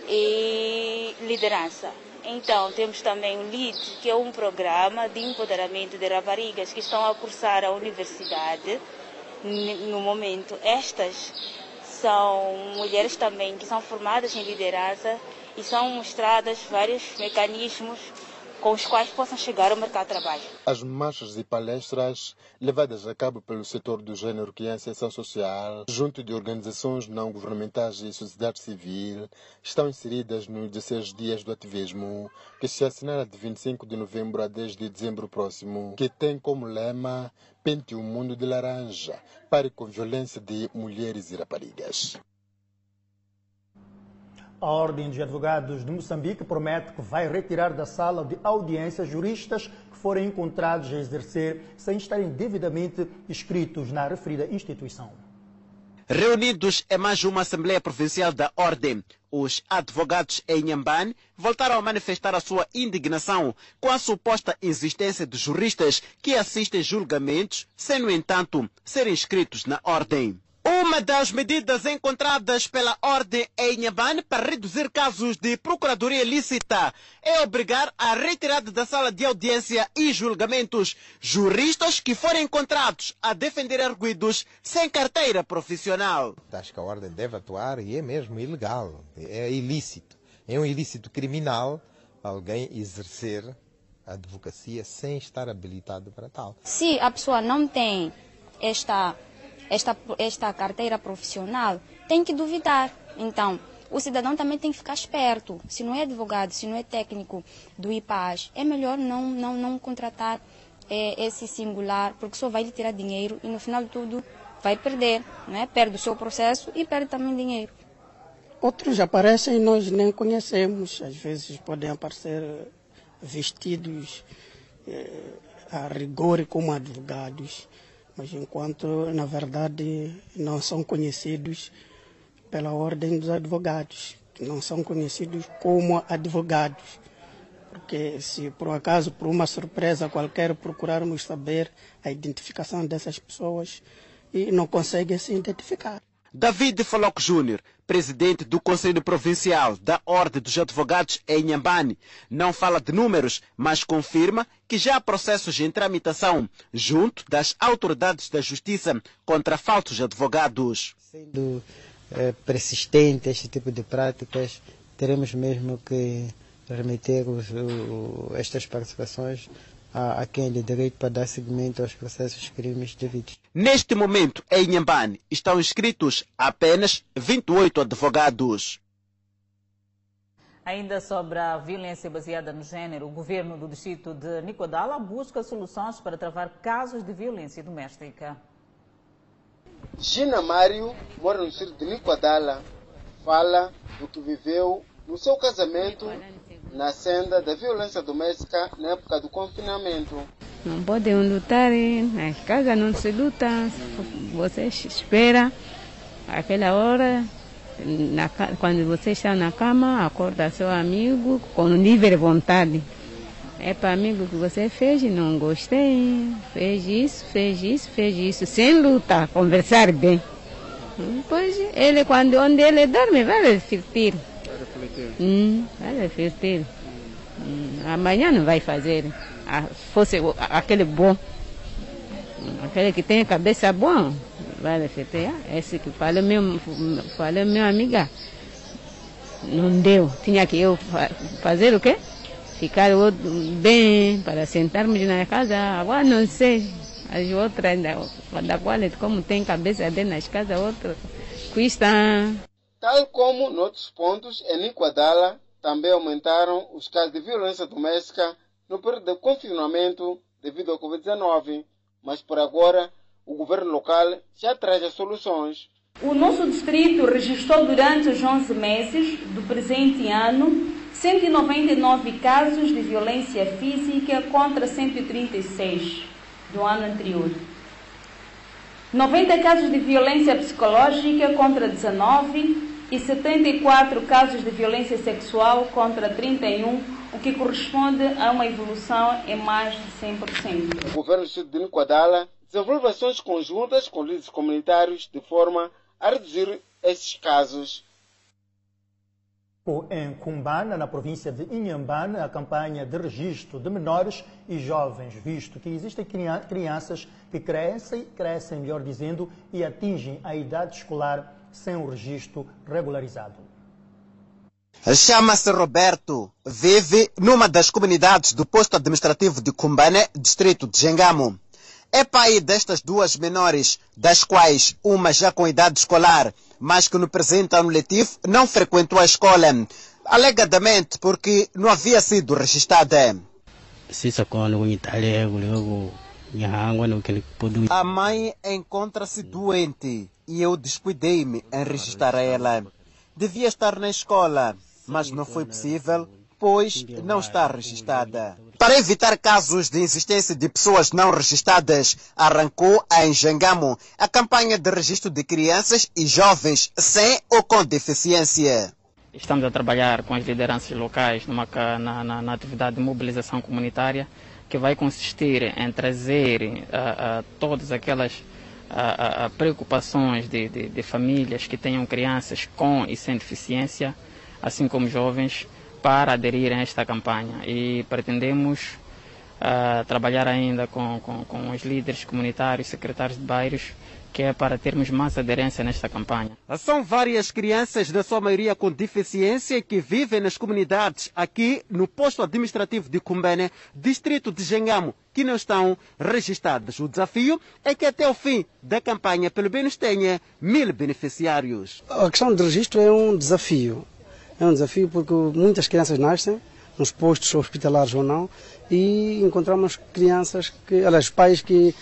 e liderança. Então, temos também o LEAD, que é um programa de empoderamento de raparigas que estão a cursar a universidade no momento. Estas são mulheres também que são formadas em liderança e são mostradas vários mecanismos com os quais possam chegar ao mercado de trabalho.
As marchas e palestras levadas a cabo pelo setor do gênero criança e ação social, junto de organizações não governamentais e sociedade civil, estão inseridas nos 16 dias do ativismo, que se assinala de 25 de novembro a 10 de dezembro próximo, que tem como lema Pente o mundo de laranja, pare com violência de mulheres e raparigas.
A Ordem de Advogados de Moçambique promete que vai retirar da sala de audiência juristas que forem encontrados a exercer sem estarem devidamente inscritos na referida instituição.
Reunidos em mais uma Assembleia Provincial da Ordem, os advogados em Nhambane voltaram a manifestar a sua indignação com a suposta existência de juristas que assistem julgamentos sem, no entanto, serem inscritos na Ordem. Uma das medidas encontradas pela Ordem em Inhambane para reduzir casos de procuradoria ilícita é obrigar a retirada da sala de audiência e julgamentos juristas que forem encontrados a defender arguidos sem carteira profissional.
Acho que a Ordem deve atuar e é mesmo ilegal, é ilícito. É um ilícito criminal alguém exercer a advocacia sem estar habilitado para tal.
Se a pessoa não tem esta esta, esta carteira profissional, tem que duvidar. Então, o cidadão também tem que ficar esperto. Se não é advogado, se não é técnico do IPAS, é melhor não, não, não contratar é, esse singular, porque só vai lhe tirar dinheiro e no final de tudo vai perder. Né? Perde o seu processo e perde também dinheiro.
Outros aparecem e nós nem conhecemos. Às vezes podem aparecer vestidos é, a rigor como advogados mas enquanto na verdade não são conhecidos pela ordem dos advogados, não são conhecidos como advogados. Porque se por acaso, por uma surpresa qualquer, procurarmos saber a identificação dessas pessoas e não conseguem se identificar.
David Faloc Júnior, presidente do Conselho Provincial da Ordem dos Advogados em Nhambane, não fala de números, mas confirma que já há processos em tramitação junto das autoridades da Justiça contra falsos advogados.
Sendo é, persistente este tipo de práticas, teremos mesmo que remeter os, o, estas participações a, a quem lhe direito para dar seguimento aos processos crimes devidos.
Neste momento, em Nhambane, estão inscritos apenas 28 advogados.
Ainda sobre a violência baseada no género, o governo do distrito de Nicodala busca soluções para travar casos de violência doméstica.
Gina Mário mora no distrito de Nicodala. Fala do que viveu no seu casamento na senda da violência doméstica na época do confinamento.
Não podem lutar, nas casas não se luta, você espera aquela hora, na, quando você está na cama, acorda seu amigo com livre vontade. É para amigo que você fez, não gostei, fez isso, fez isso, fez isso, sem lutar, conversar bem. Depois ele, quando onde ele dorme, vai refletir. Hum, vai refletir. Hum, amanhã não vai fazer. Ah, fosse aquele bom, aquele que tem a cabeça boa, vai refletir. Ah, esse que fala meu, fala meu amiga, não deu. Tinha que eu fazer o quê? Ficar bem para sentarmos na casa. Agora não sei. As outras, da qual, como tem cabeça dentro nas casas, outras custa.
Tal como noutros pontos, em Iguadala também aumentaram os casos de violência doméstica no período de confinamento devido ao Covid-19, mas por agora o governo local já traz as soluções.
O nosso distrito registrou durante os 11 meses do presente ano 199 casos de violência física contra 136 do ano anterior. 90 casos de violência psicológica contra 19 e 74 casos de violência sexual contra 31, o que corresponde a uma evolução em mais de 100%.
O governo de Niquadala desenvolve ações conjuntas com líderes comunitários de forma a reduzir esses casos.
Em Cumbana, na província de Inhambane, a campanha de registro de menores e jovens, visto que existem crianças que crescem, crescem, melhor dizendo, e atingem a idade escolar sem o registro regularizado.
Chama-se Roberto, vive numa das comunidades do posto administrativo de Cumbane, distrito de Gengamo. É pai destas duas menores, das quais uma já com idade escolar, mas que no presente ano letivo não frequentou a escola, alegadamente porque não havia sido registrada. A mãe encontra-se doente e eu descuidei-me em registrar ela. Devia estar na escola, mas não foi possível, pois não está registrada. Para evitar casos de insistência de pessoas não registradas, arrancou em Jangamo a campanha de registro de crianças e jovens sem ou com deficiência.
Estamos a trabalhar com as lideranças locais numa, na, na, na atividade de mobilização comunitária que vai consistir em trazer uh, uh, todas aquelas uh, preocupações de, de, de famílias que tenham crianças com e sem deficiência, assim como jovens, para aderirem a esta campanha. E pretendemos uh, trabalhar ainda com, com, com os líderes comunitários, secretários de bairros, que é para termos mais aderência nesta campanha.
São várias crianças, na sua maioria com deficiência, que vivem nas comunidades aqui no posto administrativo de Cumbene, distrito de Gengamo, que não estão registradas. O desafio é que até o fim da campanha, pelo menos, tenha mil beneficiários.
A questão de registro é um desafio. É um desafio porque muitas crianças nascem, nos postos hospitalares ou não, e encontramos crianças que, aliás, pais que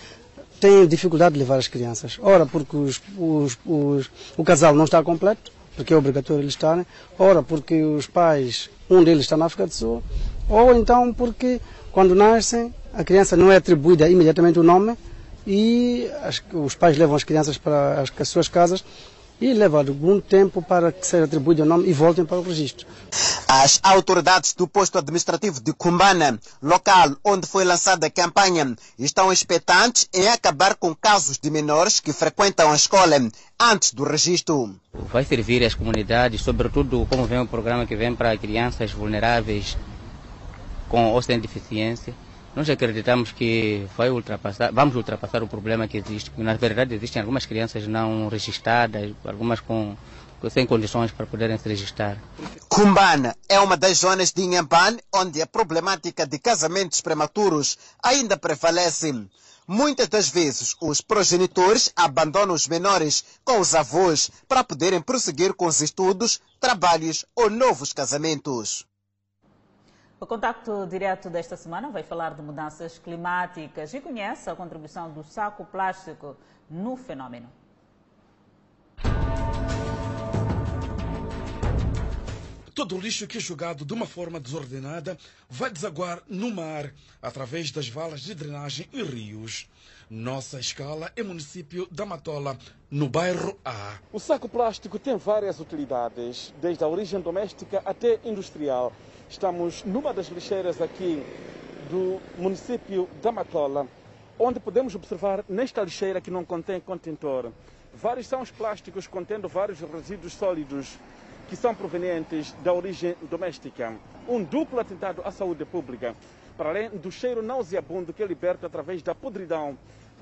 têm dificuldade de levar as crianças. Ora, porque os, os, os, o casal não está completo, porque é obrigatório eles estarem. Ora, porque os pais, um deles está na África do Sul. Ou então porque, quando nascem, a criança não é atribuída imediatamente o nome e as, os pais levam as crianças para as, as suas casas e leva algum tempo para que seja atribuído o nome e voltem para o registro.
As autoridades do posto administrativo de Cumbana, local onde foi lançada a campanha, estão expectantes em acabar com casos de menores que frequentam a escola antes do registro.
Vai servir às comunidades, sobretudo como vem o programa que vem para crianças vulneráveis com ou sem deficiência. Nós acreditamos que vai ultrapassar, vamos ultrapassar o problema que existe. Na verdade, existem algumas crianças não registradas, algumas com sem condições para poderem se registrar.
Cumbana é uma das zonas de Inhambane onde a problemática de casamentos prematuros ainda prevalece. Muitas das vezes, os progenitores abandonam os menores com os avós para poderem prosseguir com os estudos, trabalhos ou novos casamentos.
O contacto direto desta semana vai falar de mudanças climáticas e conhece a contribuição do saco plástico no fenômeno.
Todo o lixo que é jogado de uma forma desordenada vai desaguar no mar através das valas de drenagem e rios. Nossa escala é município da Matola, no bairro A.
O saco plástico tem várias utilidades, desde a origem doméstica até industrial. Estamos numa das lixeiras aqui do município da Matola, onde podemos observar nesta lixeira que não contém contentor. Vários são os plásticos contendo vários resíduos sólidos que são provenientes da origem doméstica. Um duplo atentado à saúde pública, para além do cheiro nauseabundo que é liberto através da podridão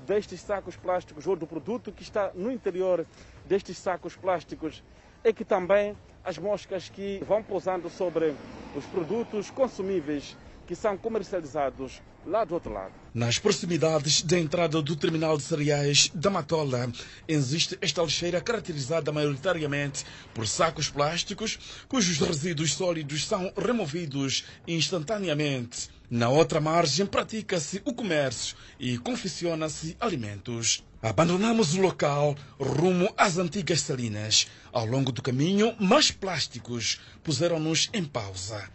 destes sacos plásticos ou do produto que está no interior destes sacos plásticos, é que também as moscas que vão pousando sobre os produtos consumíveis que são comercializados lá do outro lado.
Nas proximidades da entrada do terminal de cereais da Matola, existe esta lixeira caracterizada maioritariamente por sacos plásticos, cujos resíduos sólidos são removidos instantaneamente. Na outra margem, pratica-se o comércio e confecciona-se alimentos. Abandonamos o local rumo às antigas salinas. Ao longo do caminho, mais plásticos puseram-nos em pausa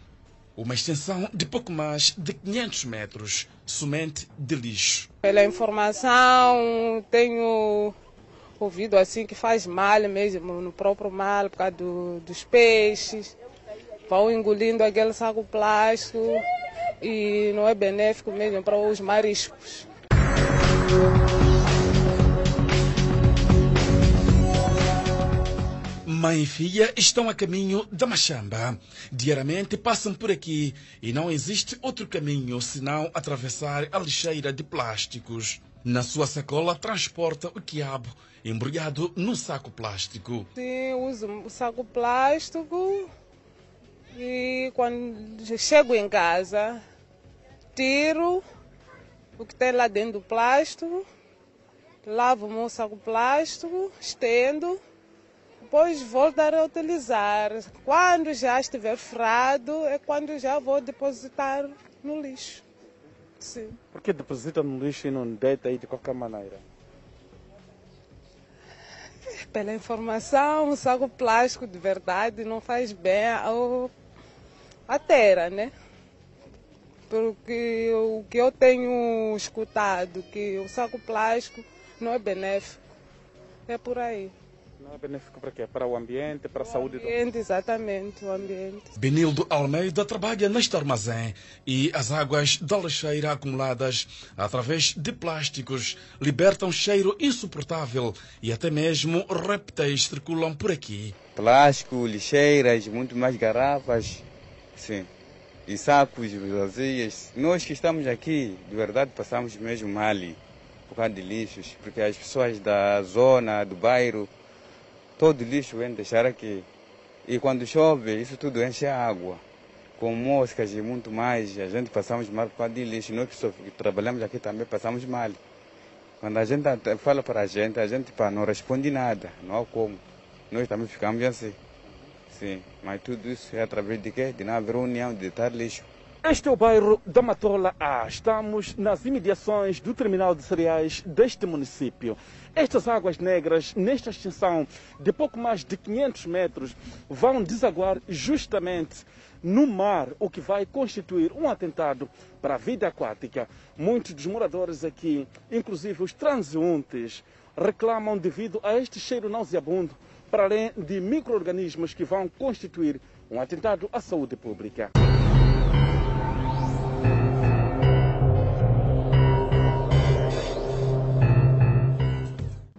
uma extensão de pouco mais de 500 metros, somente de lixo.
Pela informação, tenho ouvido assim que faz mal mesmo, no próprio mal, por causa do, dos peixes. Vão engolindo aquele saco plástico e não é benéfico mesmo para os mariscos.
Mãe e filha estão a caminho da Machamba. Diariamente passam por aqui e não existe outro caminho senão atravessar a lixeira de plásticos. Na sua sacola transporta o quiabo embrulhado num saco plástico.
Sim, uso o saco plástico e quando chego em casa tiro o que tem lá dentro do plástico, lavo o meu saco plástico, estendo depois voltar a utilizar. Quando já estiver furado, é quando já vou depositar no lixo. Sim.
Por que deposita no lixo e não deita aí de qualquer maneira?
Pela informação, o saco plástico de verdade não faz bem ao, à terra, né? Porque o que eu tenho escutado, que o saco plástico não é benéfico. É por aí.
Não é benéfico para quê? Para o ambiente, para a
o
saúde
ambiente, do... exatamente, o ambiente.
Benildo Almeida trabalha neste armazém e as águas da lixeira acumuladas através de plásticos libertam cheiro insuportável e até mesmo répteis circulam por aqui.
Plástico, lixeiras, muito mais garrafas, sim. E sacos vazios. Nós que estamos aqui, de verdade, passamos mesmo mal por causa de lixos, porque as pessoas da zona, do bairro, todo lixo vem deixar aqui. E quando chove, isso tudo enche a água. Com moscas e muito mais, a gente passamos mal por causa de lixo. Nós que trabalhamos aqui também passamos mal. Quando a gente fala para a gente, a gente pá, não responde nada, não há como. Nós também ficamos assim. Sim, mas tudo isso é através de quê? De não haver união, de estar lixo.
Este é o bairro da Matola A. Estamos nas imediações do terminal de cereais deste município. Estas águas negras, nesta extensão de pouco mais de 500 metros, vão desaguar justamente no mar, o que vai constituir um atentado para a vida aquática. Muitos dos moradores aqui, inclusive os transeuntes, reclamam devido a este cheiro nauseabundo, para além de micro-organismos que vão constituir um atentado à saúde pública.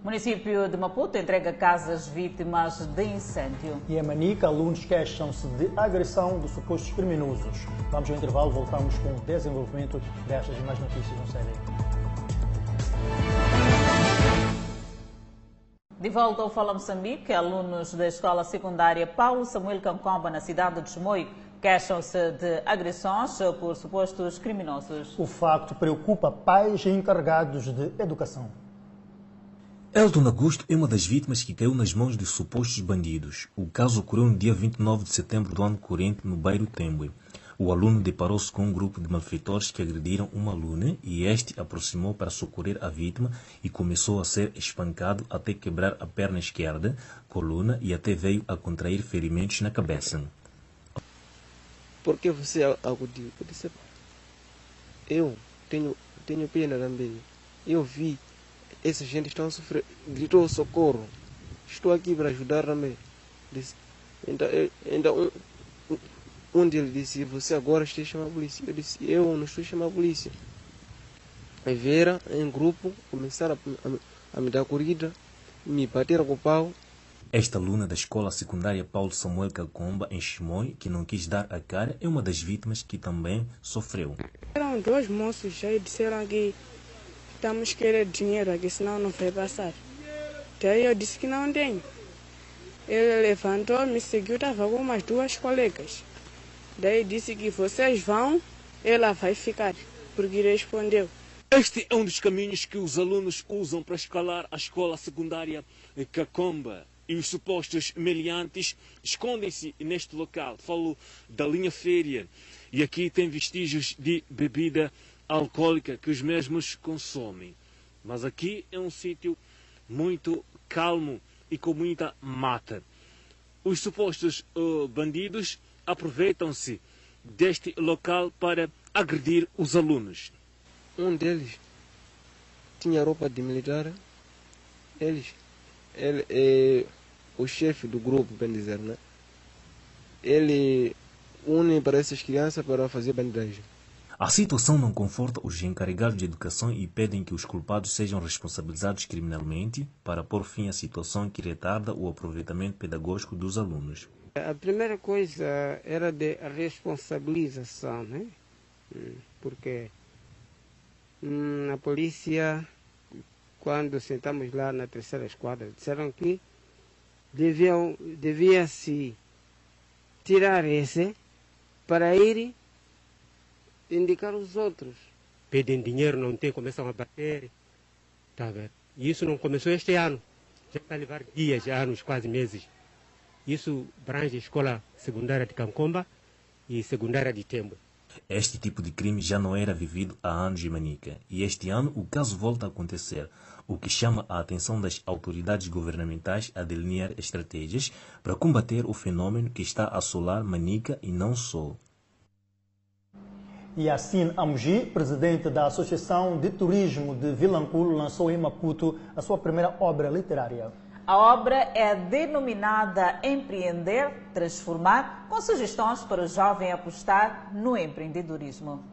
Município de Maputo entrega casas vítimas de incêndio.
E em Manica, alunos queixam-se de agressão de supostos criminosos. Vamos ao intervalo, voltamos com o desenvolvimento destas e mais notícias no série.
De volta ao Fala Moçambique, alunos da escola secundária Paulo Samuel Cancomba, na cidade de Chimoio, queixam-se de agressões por supostos criminosos.
O facto preocupa pais e encarregados de educação.
Elton Augusto é uma das vítimas que caiu nas mãos de supostos bandidos. O caso ocorreu no dia 29 de setembro do ano corrente, no bairro Tembue. O aluno deparou-se com um grupo de malfeitores que agrediram uma aluna e este aproximou para socorrer a vítima e começou a ser espancado até quebrar a perna esquerda, coluna e até veio a contrair ferimentos na cabeça.
Por que você acudiu? Eu disse, eu tenho, tenho pena também. Eu vi, essa gente está a sofrer. Gritou socorro. Estou aqui para ajudar também. Disse, então, então um, um deles disse, você agora está a chamar a polícia. Eu disse, eu não estou a chamar a polícia. Aí vieram em grupo, começaram a, a, a me dar corrida, me bateram com o pau.
Esta aluna da escola secundária Paulo Samuel Cacomba, em Chimoio, que não quis dar a cara, é uma das vítimas que também sofreu.
Eram dois moços aí disseram que estamos querendo dinheiro aqui, senão não vai passar. Daí eu disse que não tenho. Ele levantou, me seguiu, estava com umas duas colegas. Daí disse que vocês vão, ela vai ficar, porque respondeu.
Este é um dos caminhos que os alunos usam para escalar a escola secundária Cacomba. E os supostos meliantes escondem-se neste local. Falo da linha férias. E aqui tem vestígios de bebida alcoólica que os mesmos consomem. Mas aqui é um sítio muito calmo e com muita mata. Os supostos uh, bandidos aproveitam-se deste local para agredir os alunos.
Um deles tinha roupa de militar. Eles, ele é o chefe do grupo, bem dizer, né? Ele une para essas crianças para fazer bandagem.
A situação não conforta os encarregados de educação e pedem que os culpados sejam responsabilizados criminalmente para pôr fim à situação que retarda o aproveitamento pedagógico dos alunos.
A primeira coisa era de responsabilização, né? Porque na polícia, quando sentamos lá na terceira esquadra, disseram que deviam, devia se tirar esse para ir indicar os outros.
Pedem dinheiro, não tem, começam a bater. Tá vendo? E isso não começou este ano. Já está a levar dias, anos, quase meses. Isso abrange a escola secundária de Cancomba e secundária de Tembo.
Este tipo de crime já não era vivido há anos em Manica e este ano o caso volta a acontecer, o que chama a atenção das autoridades governamentais a delinear estratégias para combater o fenômeno que está a assolar Manica e não só.
Yacine Amuji, presidente da Associação de Turismo de Vilanculo, lançou em Maputo a sua primeira obra literária.
A obra é denominada Empreender, Transformar, com sugestões para o jovem apostar no empreendedorismo.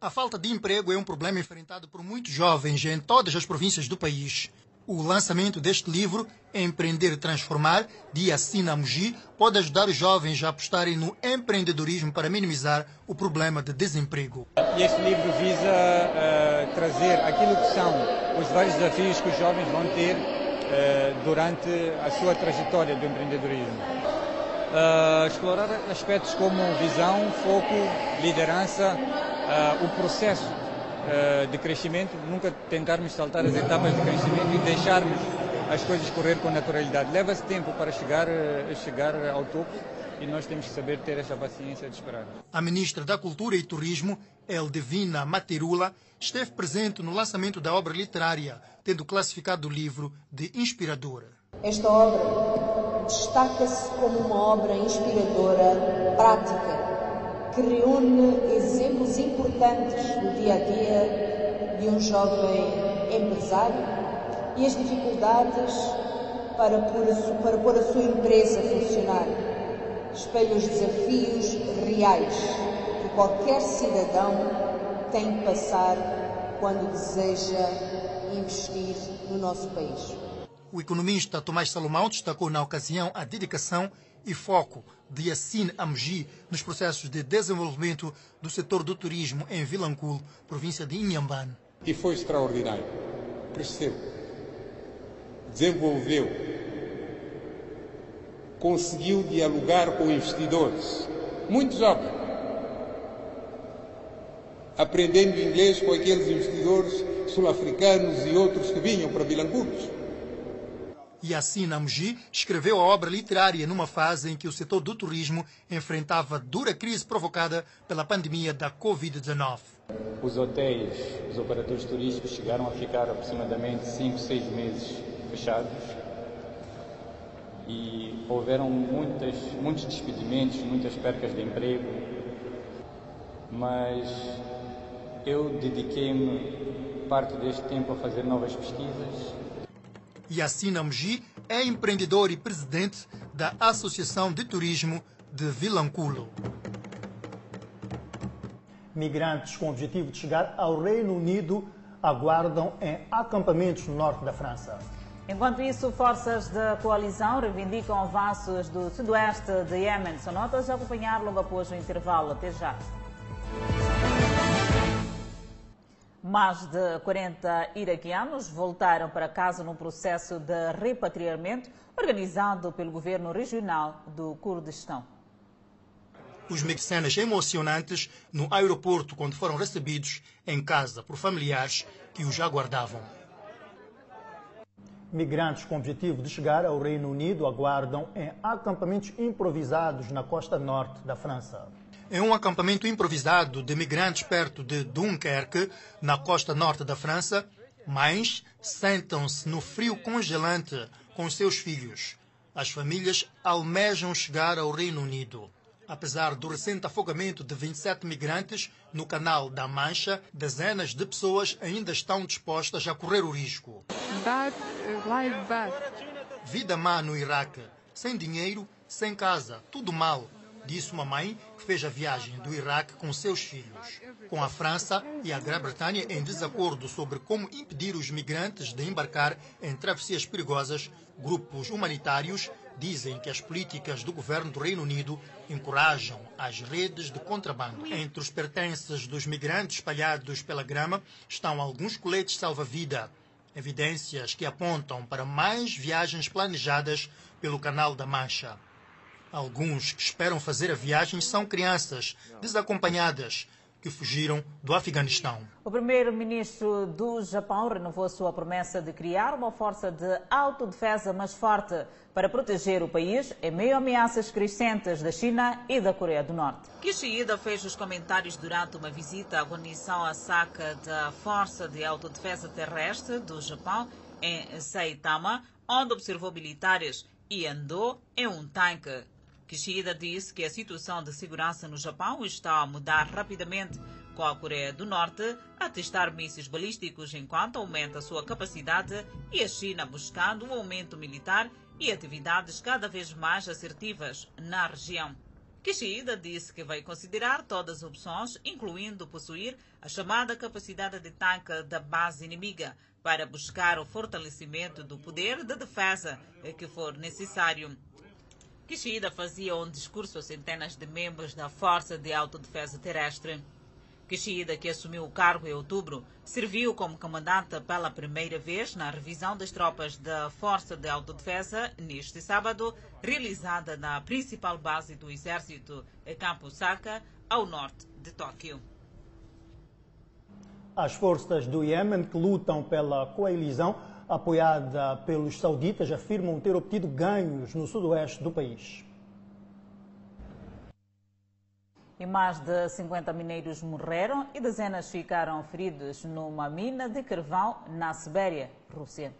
A falta de emprego é um problema enfrentado por muitos jovens em todas as províncias do país. O lançamento deste livro, Empreender Transformar, de Assina Muji, pode ajudar os jovens a apostarem no empreendedorismo para minimizar o problema de desemprego.
Este livro visa uh, trazer aquilo que são os vários desafios que os jovens vão ter uh, durante a sua trajetória do empreendedorismo. Uh, explorar aspectos como visão, foco, liderança, o processo de crescimento, nunca tentarmos saltar as etapas de crescimento e deixarmos as coisas correr com naturalidade. Leva-se tempo para chegar, uh, chegar ao topo e nós temos que saber ter essa paciência de esperar.
A ministra da Cultura e Turismo, Eldevina Materula, esteve presente no lançamento da obra literária, tendo classificado o livro de inspiradora.
Esta obra destaca-se como uma obra inspiradora, prática, que reúne exemplos importantes do dia a dia de um jovem empresário e as dificuldades para pôr a, para pôr a sua empresa a funcionar. Espelha os desafios reais que qualquer cidadão tem que passar quando deseja investir no nosso país.
O economista Tomás Salomão destacou na ocasião a dedicação e foco de Yassine Amji nos processos de desenvolvimento do setor do turismo em Vilanculo, província de Inhambane.
E foi extraordinário. Cresceu
desenvolveu, conseguiu dialogar com investidores, muito jovens, aprendendo inglês com aqueles investidores sul-africanos e outros que vinham para Vilanculos.
Yassin Amji escreveu a obra literária numa fase em que o setor do turismo enfrentava dura crise provocada pela pandemia da Covid-19.
Os hotéis, os operadores turísticos chegaram a ficar aproximadamente 5, 6 meses fechados. E houveram muitas, muitos despedimentos, muitas percas de emprego, mas eu dediquei-me parte deste tempo a fazer novas pesquisas
Yassin Amji é empreendedor e presidente da Associação de Turismo de Vilanculo.
Migrantes com o objetivo de chegar ao Reino Unido aguardam em acampamentos no norte da França.
Enquanto isso, forças da coalizão reivindicam avanços do sudoeste de Iêmen. São notas a acompanhar logo após o intervalo. Até já. Mais de 40 iraquianos voltaram para casa num processo de repatriamento organizado pelo governo regional do Kurdistão.
Os cenas emocionantes no aeroporto quando foram recebidos em casa por familiares que os aguardavam.
Migrantes com o objetivo de chegar ao Reino Unido aguardam em acampamentos improvisados na costa norte da França
em um acampamento improvisado de migrantes perto de Dunkerque, na costa norte da França, mães sentam-se no frio congelante com seus filhos. As famílias almejam chegar ao Reino Unido. Apesar do recente afogamento de 27 migrantes no canal da Mancha, dezenas de pessoas ainda estão dispostas a correr o risco. Vida má no Iraque. Sem dinheiro, sem casa, tudo mal disse uma mãe que fez a viagem do Iraque com seus filhos. Com a França e a Grã-Bretanha em desacordo sobre como impedir os migrantes de embarcar em travessias perigosas, grupos humanitários dizem que as políticas do governo do Reino Unido encorajam as redes de contrabando. Entre os pertences dos migrantes espalhados pela grama estão alguns coletes salva-vida, evidências que apontam para mais viagens planejadas pelo Canal da Mancha. Alguns que esperam fazer a viagem são crianças desacompanhadas que fugiram do Afeganistão.
O primeiro-ministro do Japão renovou sua promessa de criar uma força de autodefesa mais forte para proteger o país em meio a ameaças crescentes da China e da Coreia do Norte. Kishida fez os comentários durante uma visita à guarnição Asaka da Força de Autodefesa Terrestre do Japão em Saitama, onde observou militares e andou em um tanque Kishida disse que a situação de segurança no Japão está a mudar rapidamente, com a Coreia do Norte a testar mísseis balísticos enquanto aumenta sua capacidade e a China buscando um aumento militar e atividades cada vez mais assertivas na região. Kishida disse que vai considerar todas as opções, incluindo possuir a chamada capacidade de tanque da base inimiga, para buscar o fortalecimento do poder de defesa que for necessário. Kishida fazia um discurso a centenas de membros da Força de Autodefesa Terrestre. Kishida, que assumiu o cargo em outubro, serviu como comandante pela primeira vez na revisão das tropas da Força de Autodefesa neste sábado, realizada na principal base do exército, em Campo Saka, ao norte de Tóquio.
As forças do Iêmen que lutam pela coalizão apoiada pelos sauditas, afirmam ter obtido ganhos no sudoeste do país.
E mais de 50 mineiros morreram e dezenas ficaram feridos numa mina de carvão na Sibéria, Rússia.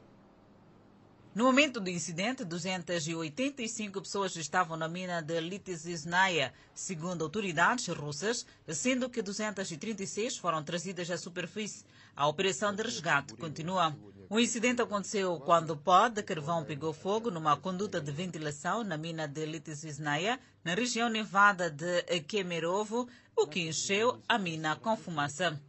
No momento do incidente, 285 pessoas estavam na mina de Litizisnaya, segundo autoridades russas, sendo que 236 foram trazidas à superfície. A operação de resgate continua. O incidente aconteceu quando o pó de carvão pegou fogo numa conduta de ventilação na mina de Litizisnaya, na região nevada de Kemerovo, o que encheu a mina com fumaça.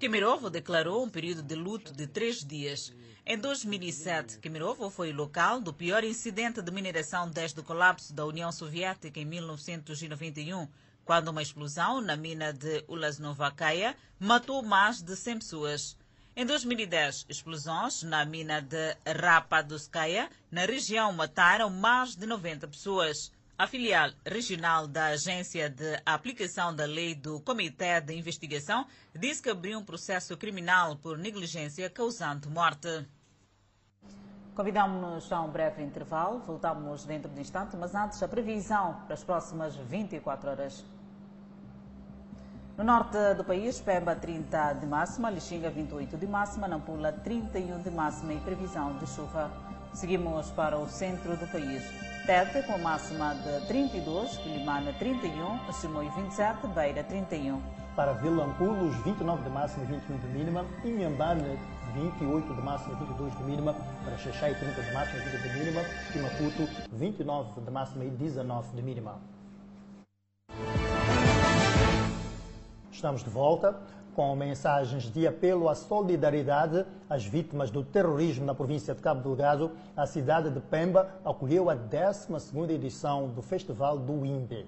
Kemerovo declarou um período de luto de três dias. Em 2007, Kemerovo foi o local do pior incidente de mineração desde o colapso da União Soviética em 1991, quando uma explosão na mina de Ulasnovakaya matou mais de 100 pessoas. Em 2010, explosões na mina de Rapaduscaia, na região, mataram mais de 90 pessoas. A filial regional da Agência de Aplicação da Lei do Comitê de Investigação disse que abriu um processo criminal por negligência causante morte. Convidamos-nos a um breve intervalo. Voltamos dentro de instante, mas antes a previsão para as próximas 24 horas. No norte do país, Pemba 30 de máxima, Lixinga 28 de máxima, Nampula 31 de máxima e previsão de chuva. Seguimos para o centro do país. Tete com máxima de 32, Quilimana 31, Chimoio 27, Beira 31.
Para Vilanculos, 29 de máxima e 21 de mínima. Inhambane, 28 de máxima e 22 de mínima. Para Xaxai, 30 de máxima e 20 de mínima. E Maputo, 29 de máxima e 19 de mínima. Estamos de volta com mensagens de apelo à solidariedade às vítimas do terrorismo na província de Cabo Delgado. A cidade de Pemba acolheu a 12ª edição do Festival do INPE.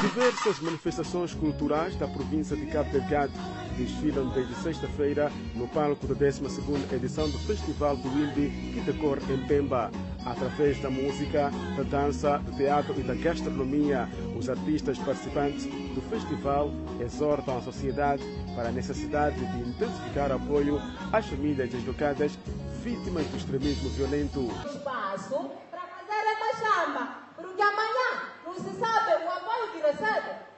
Diversas manifestações culturais da província de Cabo Delgado desfilam desde sexta-feira no palco da 12ª edição do Festival do INDI que decorre em Pemba. Através da música, da dança, do teatro e da gastronomia, os artistas participantes do festival exortam a sociedade para a necessidade de intensificar apoio às famílias deslocadas vítimas do extremismo violento.
Espaço para fazer chama, porque amanhã não se sabe o apoio que recebe.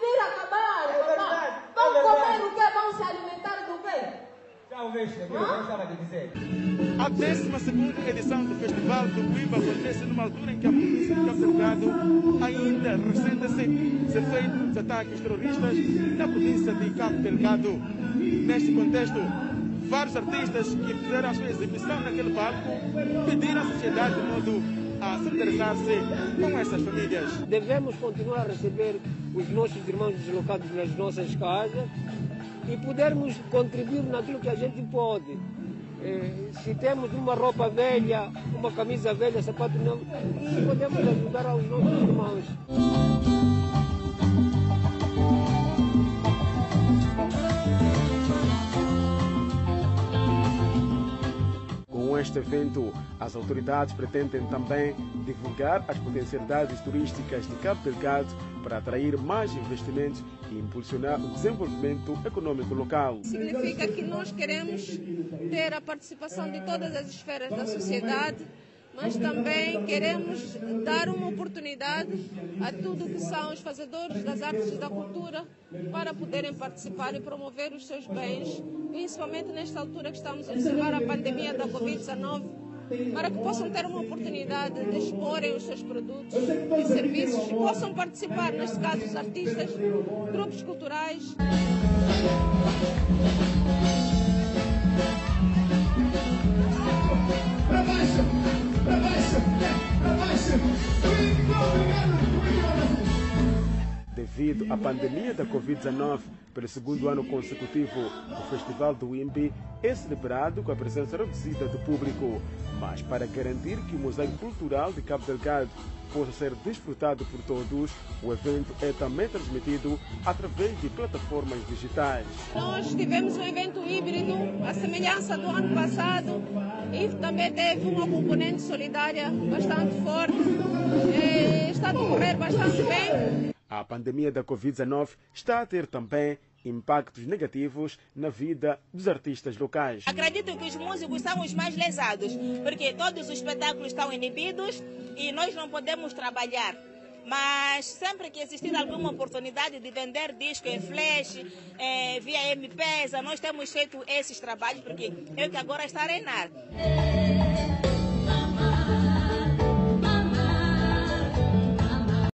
Vir acabar,
É verdade,
Vão
é
comer o quê? Vão se alimentar do quê?
Talvez, aquilo que eu estava a dizer.
A 12 edição do Festival do Cuiva acontece numa altura em que a província de Cabo Delgado ainda ressente-se ser feitos ataques terroristas na província de Cabo Delgado. Neste contexto, vários artistas que fizeram a sua exibição naquele palco pediram à sociedade de modo a solidarizar-se com essas famílias.
Devemos continuar a receber os nossos irmãos deslocados nas nossas casas e podermos contribuir naquilo que a gente pode. Eh, se temos uma roupa velha, uma camisa velha, sapato novo, podemos ajudar aos nossos irmãos.
Com este evento, as autoridades pretendem também divulgar as potencialidades turísticas de Cabo Delgado para atrair mais investimentos e impulsionar o desenvolvimento econômico local.
Significa que nós queremos ter a participação de todas as esferas da sociedade, mas também queremos dar uma oportunidade a tudo que são os fazedores das artes e da cultura para poderem participar e promover os seus bens, principalmente nesta altura que estamos a observar a pandemia da Covid-19 para que possam ter uma oportunidade de exporem os seus produtos e serviços e possam participar, neste caso, os artistas, grupos culturais.
Keep going at Devido à pandemia da Covid-19, pelo segundo ano consecutivo, o Festival do IMBI é celebrado com a presença reduzida do público. Mas para garantir que o mosaico cultural de Cabo Delgado possa ser desfrutado por todos, o evento é também transmitido através de plataformas digitais.
Nós tivemos um evento híbrido, à semelhança do ano passado, e também teve uma componente solidária bastante forte. Eh, Está a decorrer bastante bem.
A pandemia da Covid-19 está a ter também impactos negativos na vida dos artistas locais.
Acredito que os músicos são os mais lesados, porque todos os espetáculos estão inibidos e nós não podemos trabalhar. Mas sempre que existir alguma oportunidade de vender disco em flash, eh, via MP, nós temos feito esses trabalhos, porque eu que agora está a reinar.